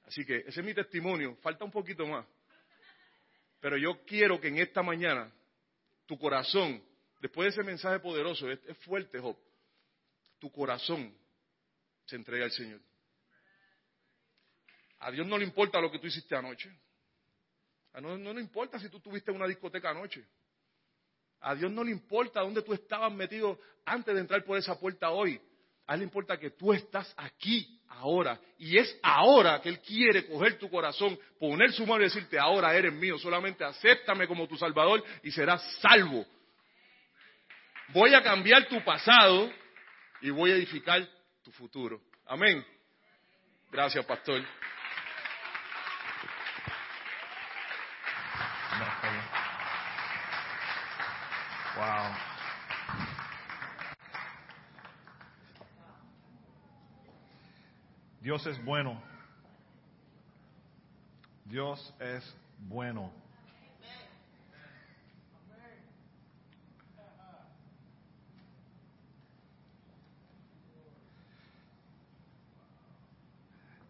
Así que ese es mi testimonio. Falta un poquito más. Pero yo quiero que en esta mañana tu corazón, después de ese mensaje poderoso, es, fuerte, Job, tu corazón se entrega al Señor. A Dios no le importa lo que tú hiciste anoche. A no, no le importa si tú tuviste una discoteca anoche. A Dios no le importa dónde tú estabas metido antes de entrar por esa puerta hoy. A Él le importa que tú estás aquí, ahora. Y es ahora que Él quiere coger tu corazón, poner su mano y decirte, ahora eres mío, solamente acéptame como tu Salvador y serás salvo. Voy a cambiar tu pasado y voy a edificar tu futuro. Amén. Gracias, pastor. Wow. Dios es bueno. Dios es bueno.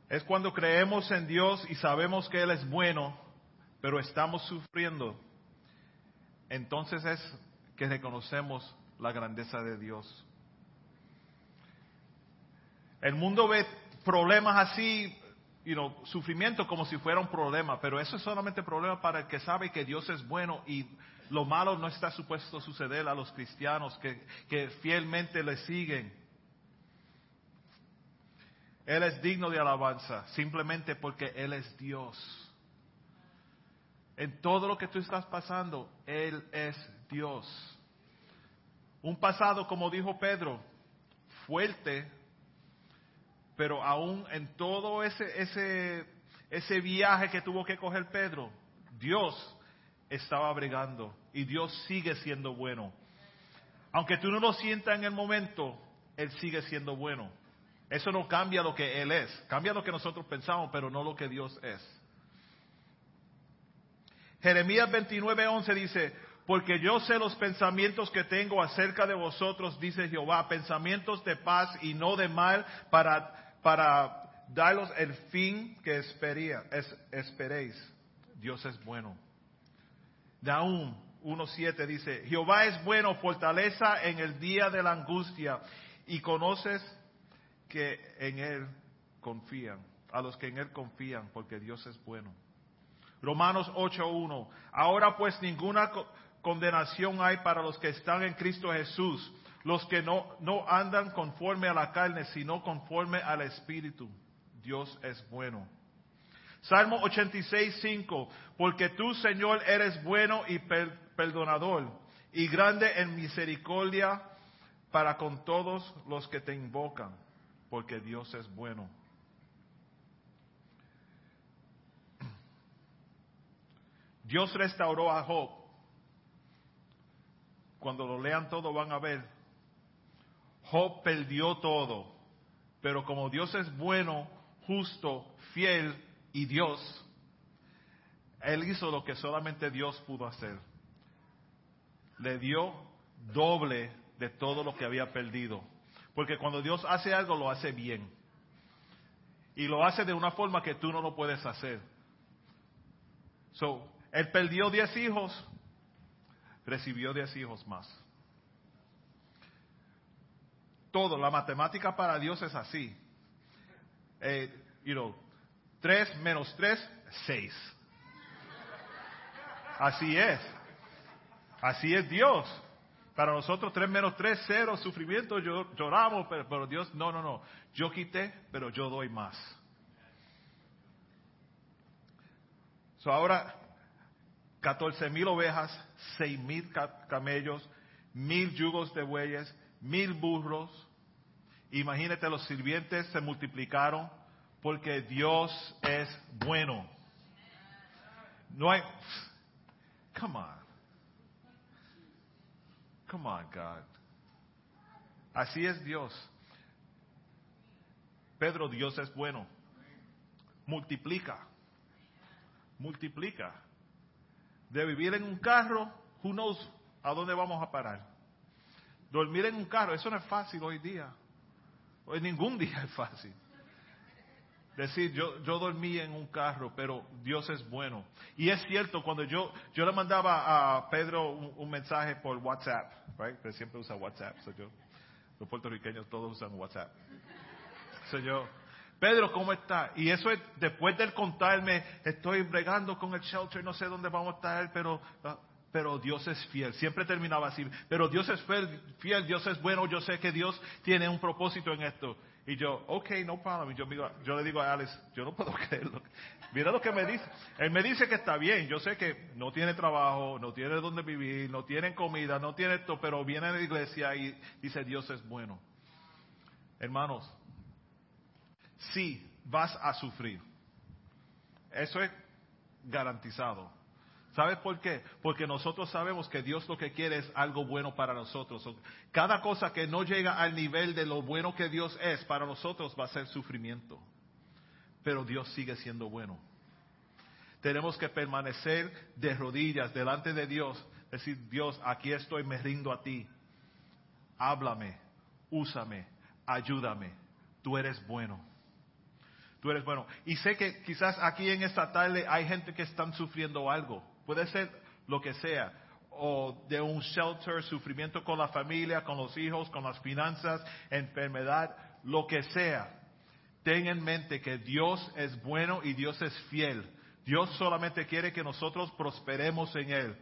Es cuando creemos en Dios y sabemos que Él es bueno, pero estamos sufriendo. Entonces es que reconocemos la grandeza de Dios. El mundo ve problemas así, you know, sufrimiento como si fuera un problema, pero eso es solamente problema para el que sabe que Dios es bueno y lo malo no está supuesto a suceder a los cristianos que, que fielmente le siguen. Él es digno de alabanza simplemente porque Él es Dios. En todo lo que tú estás pasando, Él es Dios. Un pasado, como dijo Pedro, fuerte, pero aún en todo ese, ese, ese viaje que tuvo que coger Pedro, Dios estaba bregando y Dios sigue siendo bueno. Aunque tú no lo sientas en el momento, Él sigue siendo bueno. Eso no cambia lo que Él es, cambia lo que nosotros pensamos, pero no lo que Dios es. Jeremías 29:11 dice, porque yo sé los pensamientos que tengo acerca de vosotros, dice Jehová, pensamientos de paz y no de mal, para, para daros el fin que espería, es, esperéis. Dios es bueno. Naum 1.7 dice, Jehová es bueno, fortaleza en el día de la angustia, y conoces que en Él confían, a los que en Él confían, porque Dios es bueno. Romanos 8.1, ahora pues ninguna condenación hay para los que están en Cristo Jesús, los que no, no andan conforme a la carne, sino conforme al Espíritu. Dios es bueno. Salmo 86.5, porque tú, Señor, eres bueno y perdonador, y grande en misericordia para con todos los que te invocan, porque Dios es bueno. Dios restauró a Job. Cuando lo lean todo van a ver. Job perdió todo, pero como Dios es bueno, justo, fiel y Dios, Él hizo lo que solamente Dios pudo hacer. Le dio doble de todo lo que había perdido. Porque cuando Dios hace algo, lo hace bien. Y lo hace de una forma que tú no lo puedes hacer. So, él perdió diez hijos, recibió diez hijos más. Todo, la matemática para Dios es así. Eh, you know, tres menos tres, seis. Así es. Así es Dios. Para nosotros tres menos tres, cero, sufrimiento, lloramos, pero, pero Dios, no, no, no. Yo quité, pero yo doy más. So ahora, 14 mil ovejas, seis mil camellos, mil yugos de bueyes, mil burros. Imagínate, los sirvientes se multiplicaron porque Dios es bueno. No hay. Come on. Come on, God. Así es Dios. Pedro, Dios es bueno. Multiplica. Multiplica de vivir en un carro, who knows a dónde vamos a parar. Dormir en un carro, eso no es fácil hoy día. Hoy ningún día es fácil. Decir, yo, yo dormí en un carro, pero Dios es bueno. Y es cierto, cuando yo, yo le mandaba a Pedro un, mensaje por WhatsApp, right? Pero siempre usa WhatsApp. yo, los puertorriqueños todos usan WhatsApp. So yo, Pedro, ¿cómo está? Y eso es después de contarme, estoy bregando con el shelter, no sé dónde vamos a estar, pero, ah, pero Dios es fiel. Siempre terminaba así. Pero Dios es fiel, Dios es bueno, yo sé que Dios tiene un propósito en esto. Y yo, ok, no problem. Yo, yo le digo a Alex, yo no puedo creerlo. Mira lo que me dice. Él me dice que está bien. Yo sé que no tiene trabajo, no tiene dónde vivir, no tiene comida, no tiene esto, pero viene a la iglesia y dice, Dios es bueno. Hermanos, sí vas a sufrir. Eso es garantizado. ¿Sabes por qué? Porque nosotros sabemos que Dios lo que quiere es algo bueno para nosotros. Cada cosa que no llega al nivel de lo bueno que Dios es, para nosotros va a ser sufrimiento. Pero Dios sigue siendo bueno. Tenemos que permanecer de rodillas delante de Dios. Decir, Dios, aquí estoy, me rindo a ti. Háblame, úsame, ayúdame. Tú eres bueno. Tú eres bueno. Y sé que quizás aquí en esta tarde hay gente que están sufriendo algo. Puede ser lo que sea. O de un shelter, sufrimiento con la familia, con los hijos, con las finanzas, enfermedad, lo que sea. Ten en mente que Dios es bueno y Dios es fiel. Dios solamente quiere que nosotros prosperemos en Él.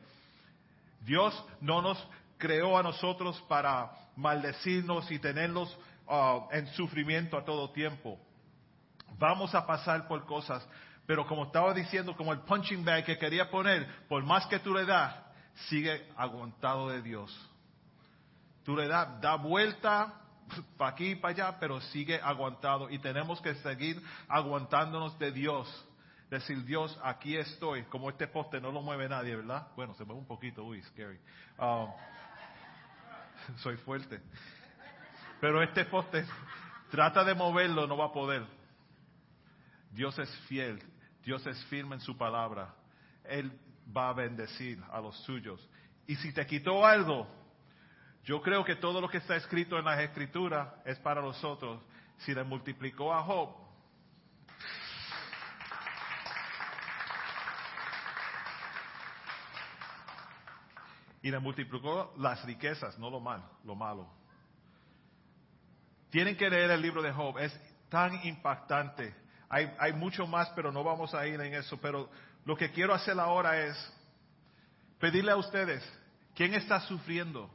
Dios no nos creó a nosotros para maldecirnos y tenerlos uh, en sufrimiento a todo tiempo. Vamos a pasar por cosas, pero como estaba diciendo, como el punching bag que quería poner, por más que tú le das, sigue aguantado de Dios. Tú le das, da vuelta para aquí y para allá, pero sigue aguantado y tenemos que seguir aguantándonos de Dios. Decir, Dios, aquí estoy, como este poste no lo mueve nadie, ¿verdad? Bueno, se mueve un poquito, uy, scary. Um, soy fuerte. Pero este poste, trata de moverlo, no va a poder. Dios es fiel, Dios es firme en su palabra. Él va a bendecir a los suyos. Y si te quitó algo, yo creo que todo lo que está escrito en las escrituras es para nosotros. Si le multiplicó a Job, y le multiplicó las riquezas, no lo malo, lo malo. Tienen que leer el libro de Job, es tan impactante. Hay, hay mucho más, pero no vamos a ir en eso. Pero lo que quiero hacer ahora es pedirle a ustedes, ¿quién está sufriendo?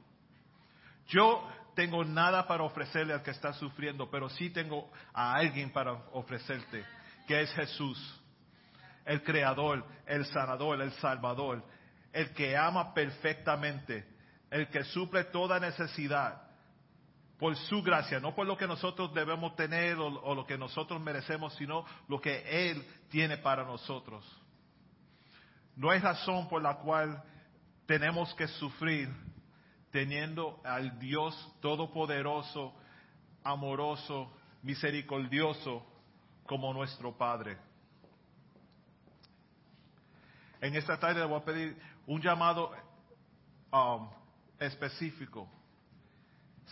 Yo tengo nada para ofrecerle al que está sufriendo, pero sí tengo a alguien para ofrecerte, que es Jesús, el creador, el sanador, el salvador, el que ama perfectamente, el que suple toda necesidad por su gracia, no por lo que nosotros debemos tener o, lo que nosotros merecemos, sino lo que Él tiene para nosotros. No hay razón por la cual tenemos que sufrir teniendo al Dios todopoderoso, amoroso, misericordioso como nuestro Padre. En esta tarde le voy a pedir un llamado um, específico.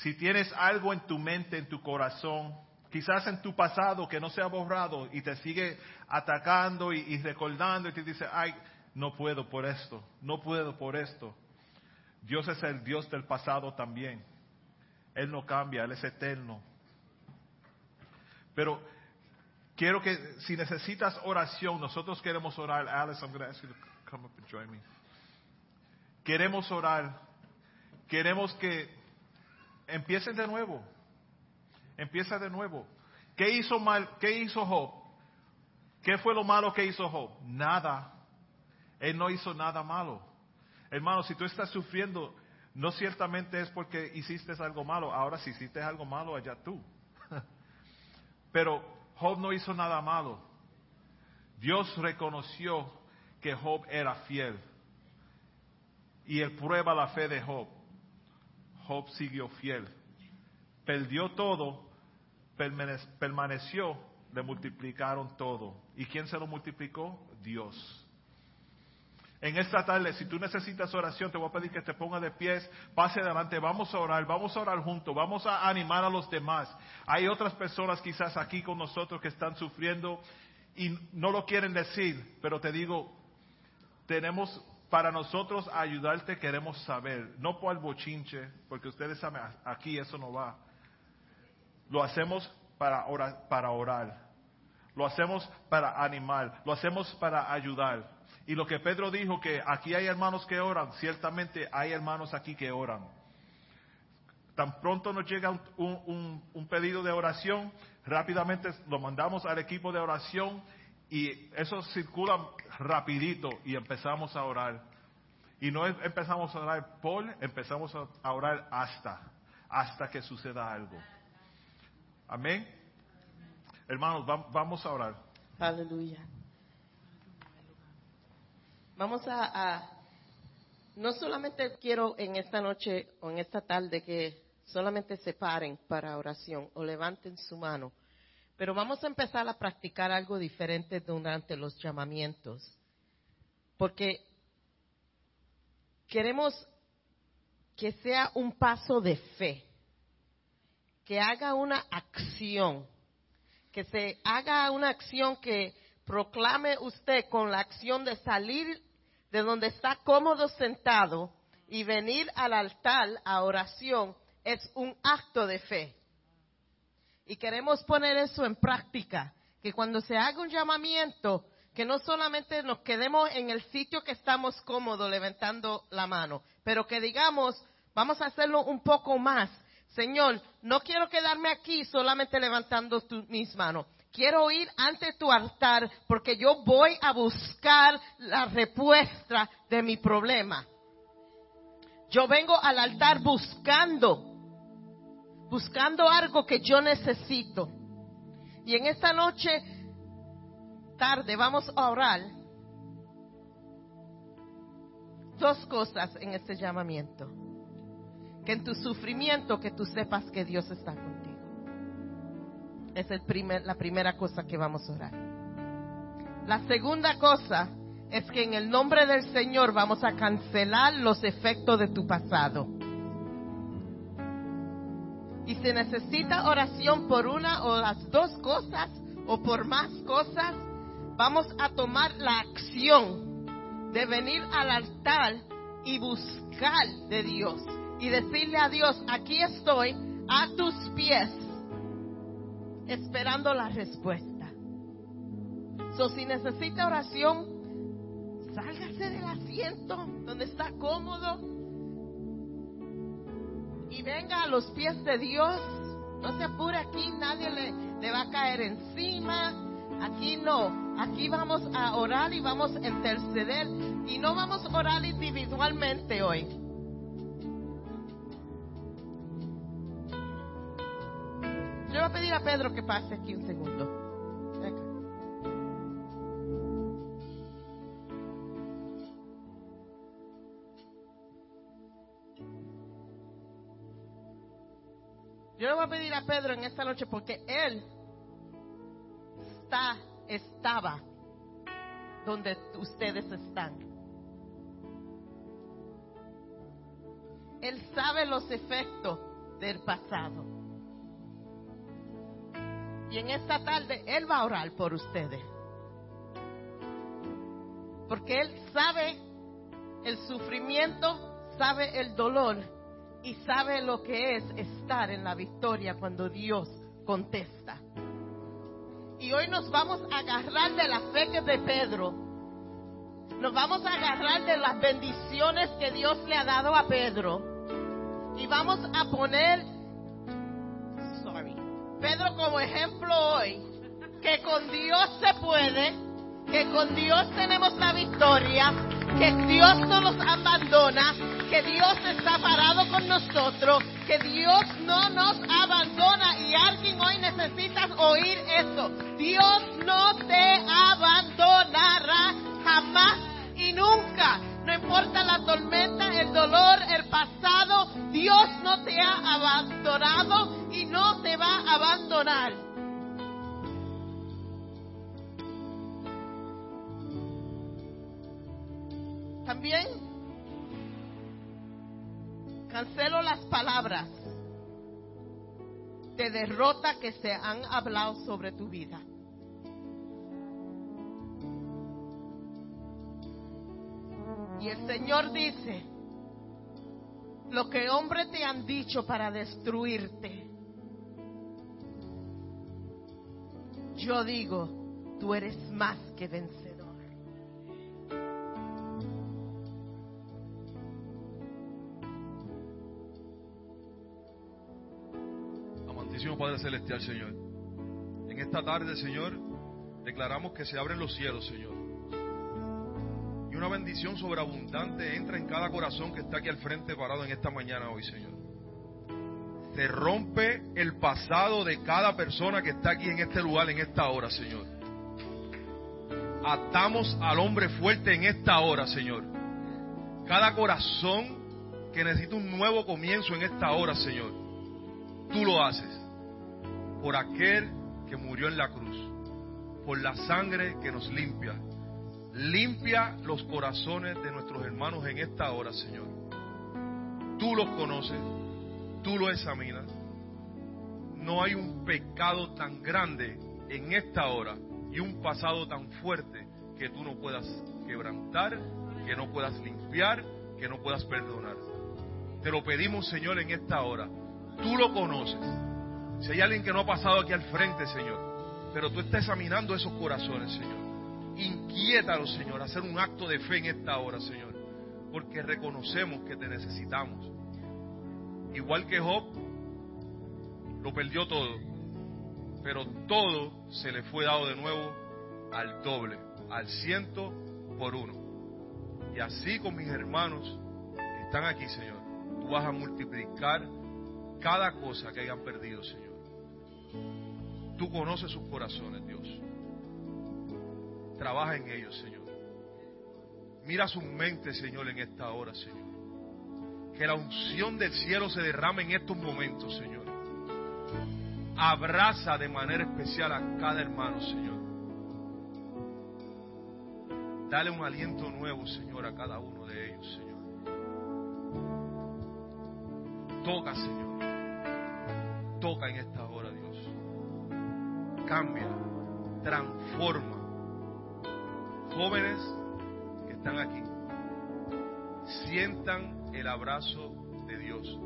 Si tienes algo en tu mente, en tu corazón, quizás en tu pasado que no se ha borrado y te sigue atacando y, recordando y te dice, ay, no puedo por esto, no puedo por esto. Dios es el Dios del pasado también. Él no cambia, Él es eterno. Pero quiero que si necesitas oración, nosotros queremos orar. Alice, I'm going to ask you to come up and join me. Queremos orar. Queremos que empiecen de nuevo. Empieza de nuevo. ¿Qué hizo mal? ¿Qué hizo Job? ¿Qué fue lo malo que hizo Job? Nada. Él no hizo nada malo. Hermano, si tú estás sufriendo, no ciertamente es porque hiciste algo malo. Ahora, si hiciste algo malo, allá tú. Pero Job no hizo nada malo. Dios reconoció que Job era fiel. Y él prueba la fe de Job. Job siguió fiel. Perdió todo, permaneció, le multiplicaron todo. ¿Y quién se lo multiplicó? Dios. En esta tarde, si tú necesitas oración, te voy a pedir que te pongas de pies, pase adelante, vamos a orar, vamos a orar juntos, vamos a animar a los demás. Hay otras personas quizás aquí con nosotros que están sufriendo y no lo quieren decir, pero te digo, tenemos para nosotros ayudarte, queremos saber, no por el bochinche, porque ustedes saben, aquí eso no va. Lo hacemos para orar, para orar, lo hacemos para animar, lo hacemos para ayudar. Y lo que Pedro dijo, que aquí hay hermanos que oran, ciertamente hay hermanos aquí que oran. Tan pronto nos llega un, un, pedido de oración, rápidamente lo mandamos al equipo de oración y eso circula rapidito y empezamos a orar. Y no empezamos a orar por, empezamos a orar hasta, hasta que suceda algo. Amén. Hermanos, vamos a orar. Aleluya. Vamos a, no solamente quiero en esta noche o en esta tarde que solamente se paren para oración o levanten su mano, pero vamos a empezar a practicar algo diferente durante los llamamientos, porque queremos que sea un paso de fe, que haga una acción, que se haga una acción que proclame usted con la acción de salir de donde está cómodo sentado y venir al altar a oración es un acto de fe. Y queremos poner eso en práctica, que cuando se haga un llamamiento, que no solamente nos quedemos en el sitio que estamos cómodos levantando la mano, pero que digamos, vamos a hacerlo un poco más. Señor, no quiero quedarme aquí solamente levantando mis manos. Quiero ir ante tu altar porque yo voy a buscar la respuesta de mi problema. Yo vengo al altar buscando, buscando algo que yo necesito. Y en esta noche, tarde, vamos a orar dos cosas en este llamamiento. Que en tu sufrimiento, que tú sepas que Dios está contigo. Es el primer, la primera cosa que vamos a orar. La segunda cosa es que en el nombre del Señor vamos a cancelar los efectos de tu pasado. Y si necesita oración por una o las dos cosas o por más cosas, vamos a tomar la acción de venir al altar y buscar de Dios y decirle a Dios, aquí estoy a tus pies esperando la respuesta. So, si necesita oración, sálgase del asiento donde está cómodo y venga a los pies de Dios. No se apure aquí, nadie le, le va a caer encima. Aquí no, aquí vamos a orar y vamos a interceder y no vamos a orar individualmente hoy. Yo voy a pedir a Pedro que pase aquí un segundo. Yo le voy a pedir a Pedro en esta noche porque él está, estaba donde ustedes están. Él sabe los efectos del pasado. Y en esta tarde Él va a orar por ustedes. Porque Él sabe el sufrimiento, sabe el dolor y sabe lo que es estar en la victoria cuando Dios contesta. Y hoy nos vamos a agarrar de la fe de Pedro. Nos vamos a agarrar de las bendiciones que Dios le ha dado a Pedro. Y vamos a poner Pedro como ejemplo hoy, que con Dios se puede, que con Dios tenemos la victoria, que Dios no nos abandona, que Dios está parado con nosotros, que Dios no nos abandona y alguien hoy necesita oír eso. Dios no te abandonará jamás y nunca. No importa la tormenta, el dolor, el pasado, Dios no te ha abandonado y no te va a abandonar. También cancelo las palabras de derrota que se han hablado sobre tu vida. Y el Señor dice, lo que hombres te han dicho para destruirte, yo digo, tú eres más que vencedor. Padre Celestial, Señor. En esta tarde, Señor, declaramos que se abren los cielos, Señor una bendición sobreabundante entra en cada corazón que está aquí al frente parado en esta mañana hoy, Señor. Se rompe el pasado de cada persona que está aquí en este lugar en esta hora, Señor. Atamos al hombre fuerte en esta hora, Señor. Cada corazón que necesita un nuevo comienzo en esta hora, Señor. Tú lo haces por aquel que murió en la cruz, por la sangre que nos limpia, Limpia los corazones de nuestros hermanos en esta hora, Señor. Tú los conoces, tú los examinas. No hay un pecado tan grande en esta hora y un pasado tan fuerte que tú no puedas quebrantar, que no puedas limpiar, que no puedas perdonar. Te lo pedimos, Señor, en esta hora. Tú lo conoces. Si hay alguien que no ha pasado aquí al frente, Señor, pero tú estás examinando esos corazones, Señor. Inquiétalos, Señor, hacer un acto de fe en esta hora, Señor, porque reconocemos que te necesitamos. Igual que Job, lo perdió todo, pero todo se le fue dado de nuevo al doble, al ciento por uno. Y así con mis hermanos que están aquí, Señor, tú vas a multiplicar cada cosa que hayan perdido, Señor. Tú conoces sus corazones, Dios. Trabaja en ellos, Señor. Mira sus mentes, Señor, en esta hora, Señor. Que la unción del cielo se derrame en estos momentos, Señor. Abraza de manera especial a cada hermano, Señor. Dale un aliento nuevo, Señor, a cada uno de ellos, Señor. Toca, Señor. Toca en esta hora. Cambia, transforma. Jóvenes que están aquí, sientan el abrazo de Dios.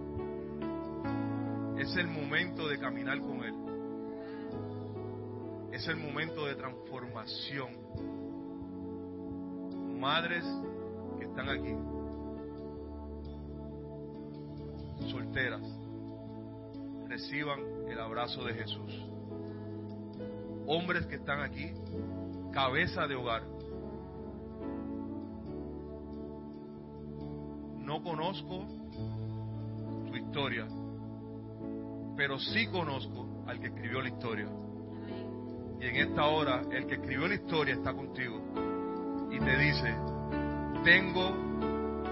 Es el momento de caminar con Él. Es el momento de transformación. Madres que están aquí, solteras, reciban el abrazo de Jesús. Hombres que están aquí, cabeza de hogar. No conozco tu historia, pero sí conozco al que escribió la historia. Y en esta hora el que escribió la historia está contigo y te dice, tengo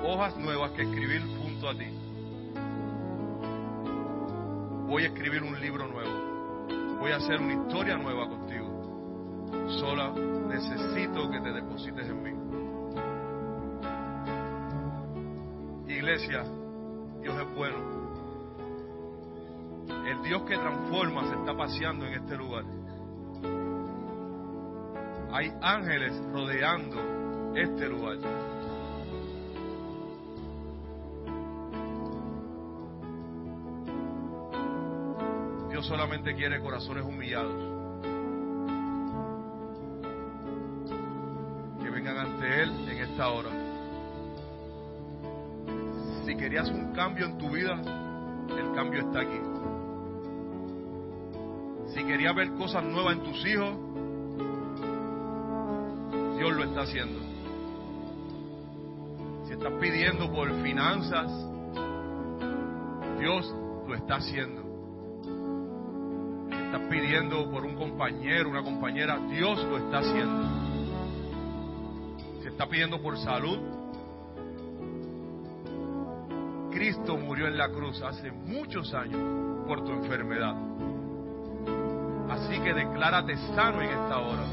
hojas nuevas que escribir junto a ti. Voy a escribir un libro nuevo. Voy a hacer una historia nueva contigo. Sola necesito que te deposites en mí. Iglesia, Dios es bueno. El Dios que transforma se está paseando en este lugar. Hay ángeles rodeando este lugar. Dios solamente quiere corazones humillados. Que vengan ante Él en esta hora. Si querías un cambio en tu vida, el cambio está aquí. Si querías ver cosas nuevas en tus hijos, Dios lo está haciendo. Si estás pidiendo por finanzas, Dios lo está haciendo. Pidiendo por un compañero, una compañera, Dios lo está haciendo. Si estás pidiendo por salud, Cristo murió en la cruz hace muchos años por tu enfermedad. Así que declárate sano en esta hora.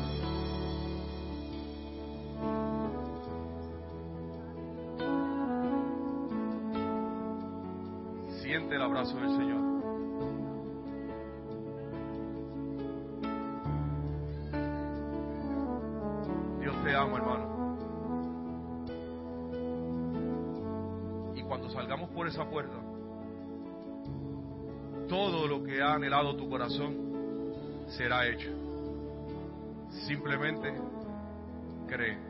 Siente el abrazo del Señor. Anhelado tu corazón será hecho. Simplemente cree.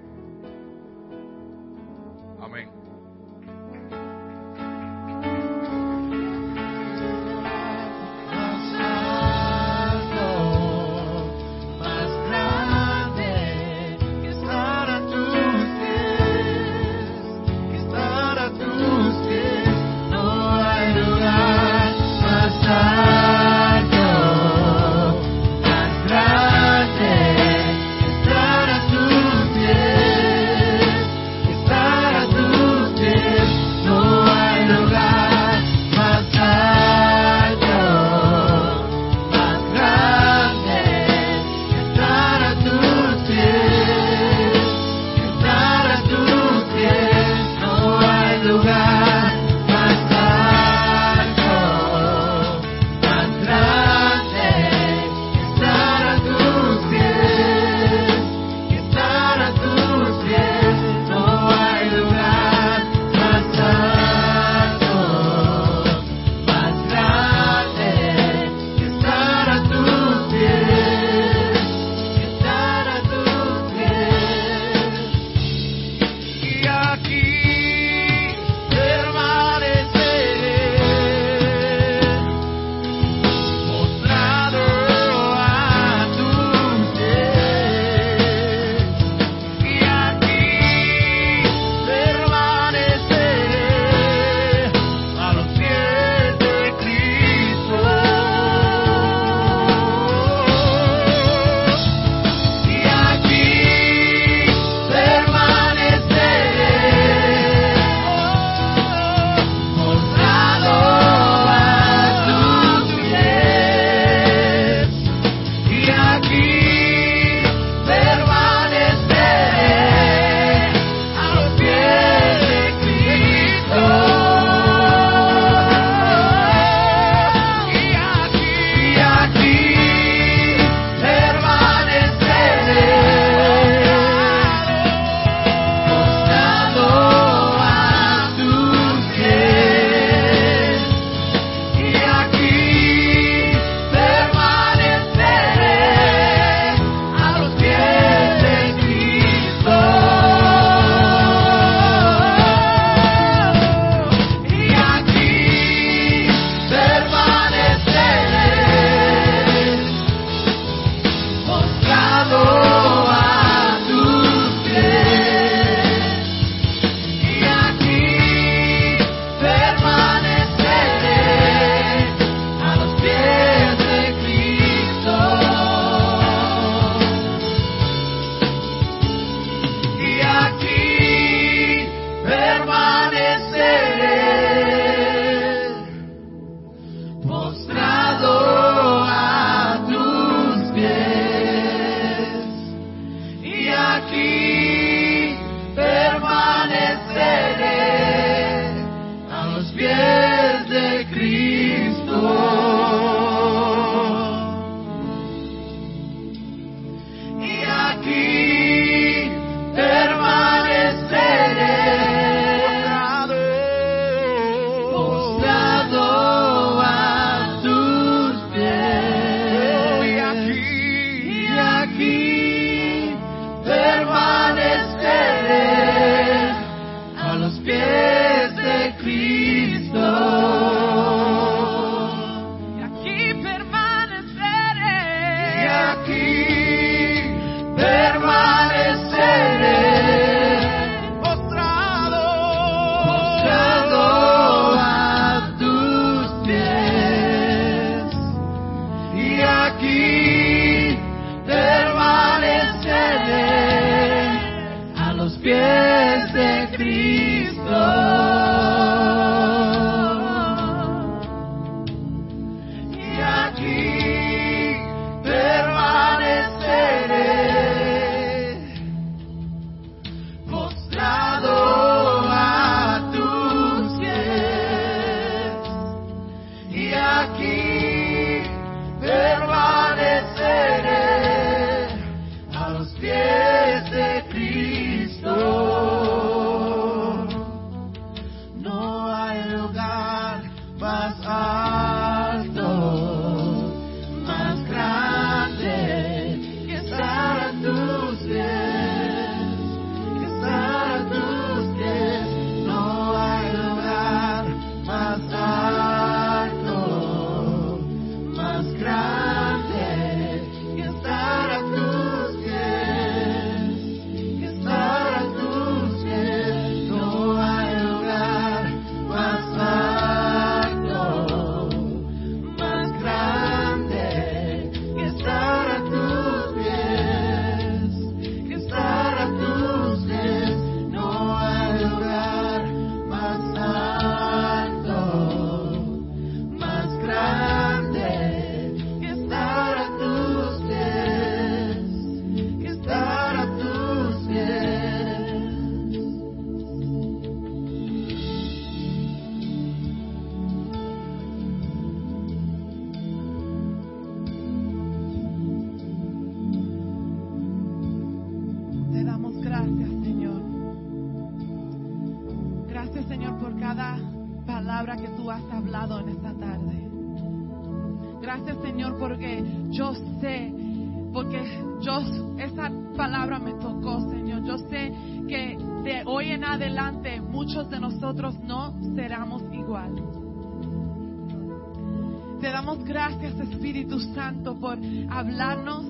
Gracias, Espíritu Santo, por hablarnos,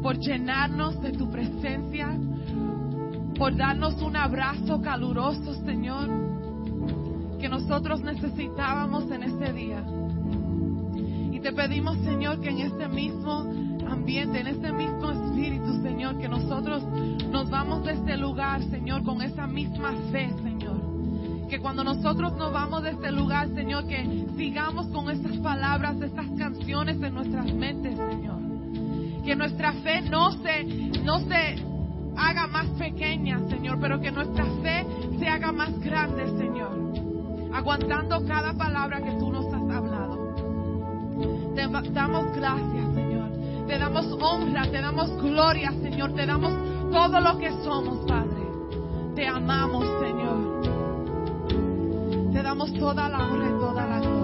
por llenarnos de tu presencia, por darnos un abrazo caluroso, Señor, que nosotros necesitábamos en este día. Y te pedimos, Señor, que en este mismo ambiente, en este mismo espíritu, Señor, que nosotros nos vamos de este lugar, Señor, con esa misma fe. Que cuando nosotros nos vamos de este lugar, Señor, que sigamos con estas palabras, estas canciones en nuestras mentes, Señor. Que nuestra fe no se, no se haga más pequeña, Señor, pero que nuestra fe se haga más grande, Señor. Aguantando cada palabra que tú nos has hablado. Te damos gracias, Señor. Te damos honra, te damos gloria, Señor. Te damos todo lo que somos, Padre. Te amamos, Señor. Te damos toda la honra y toda la gloria.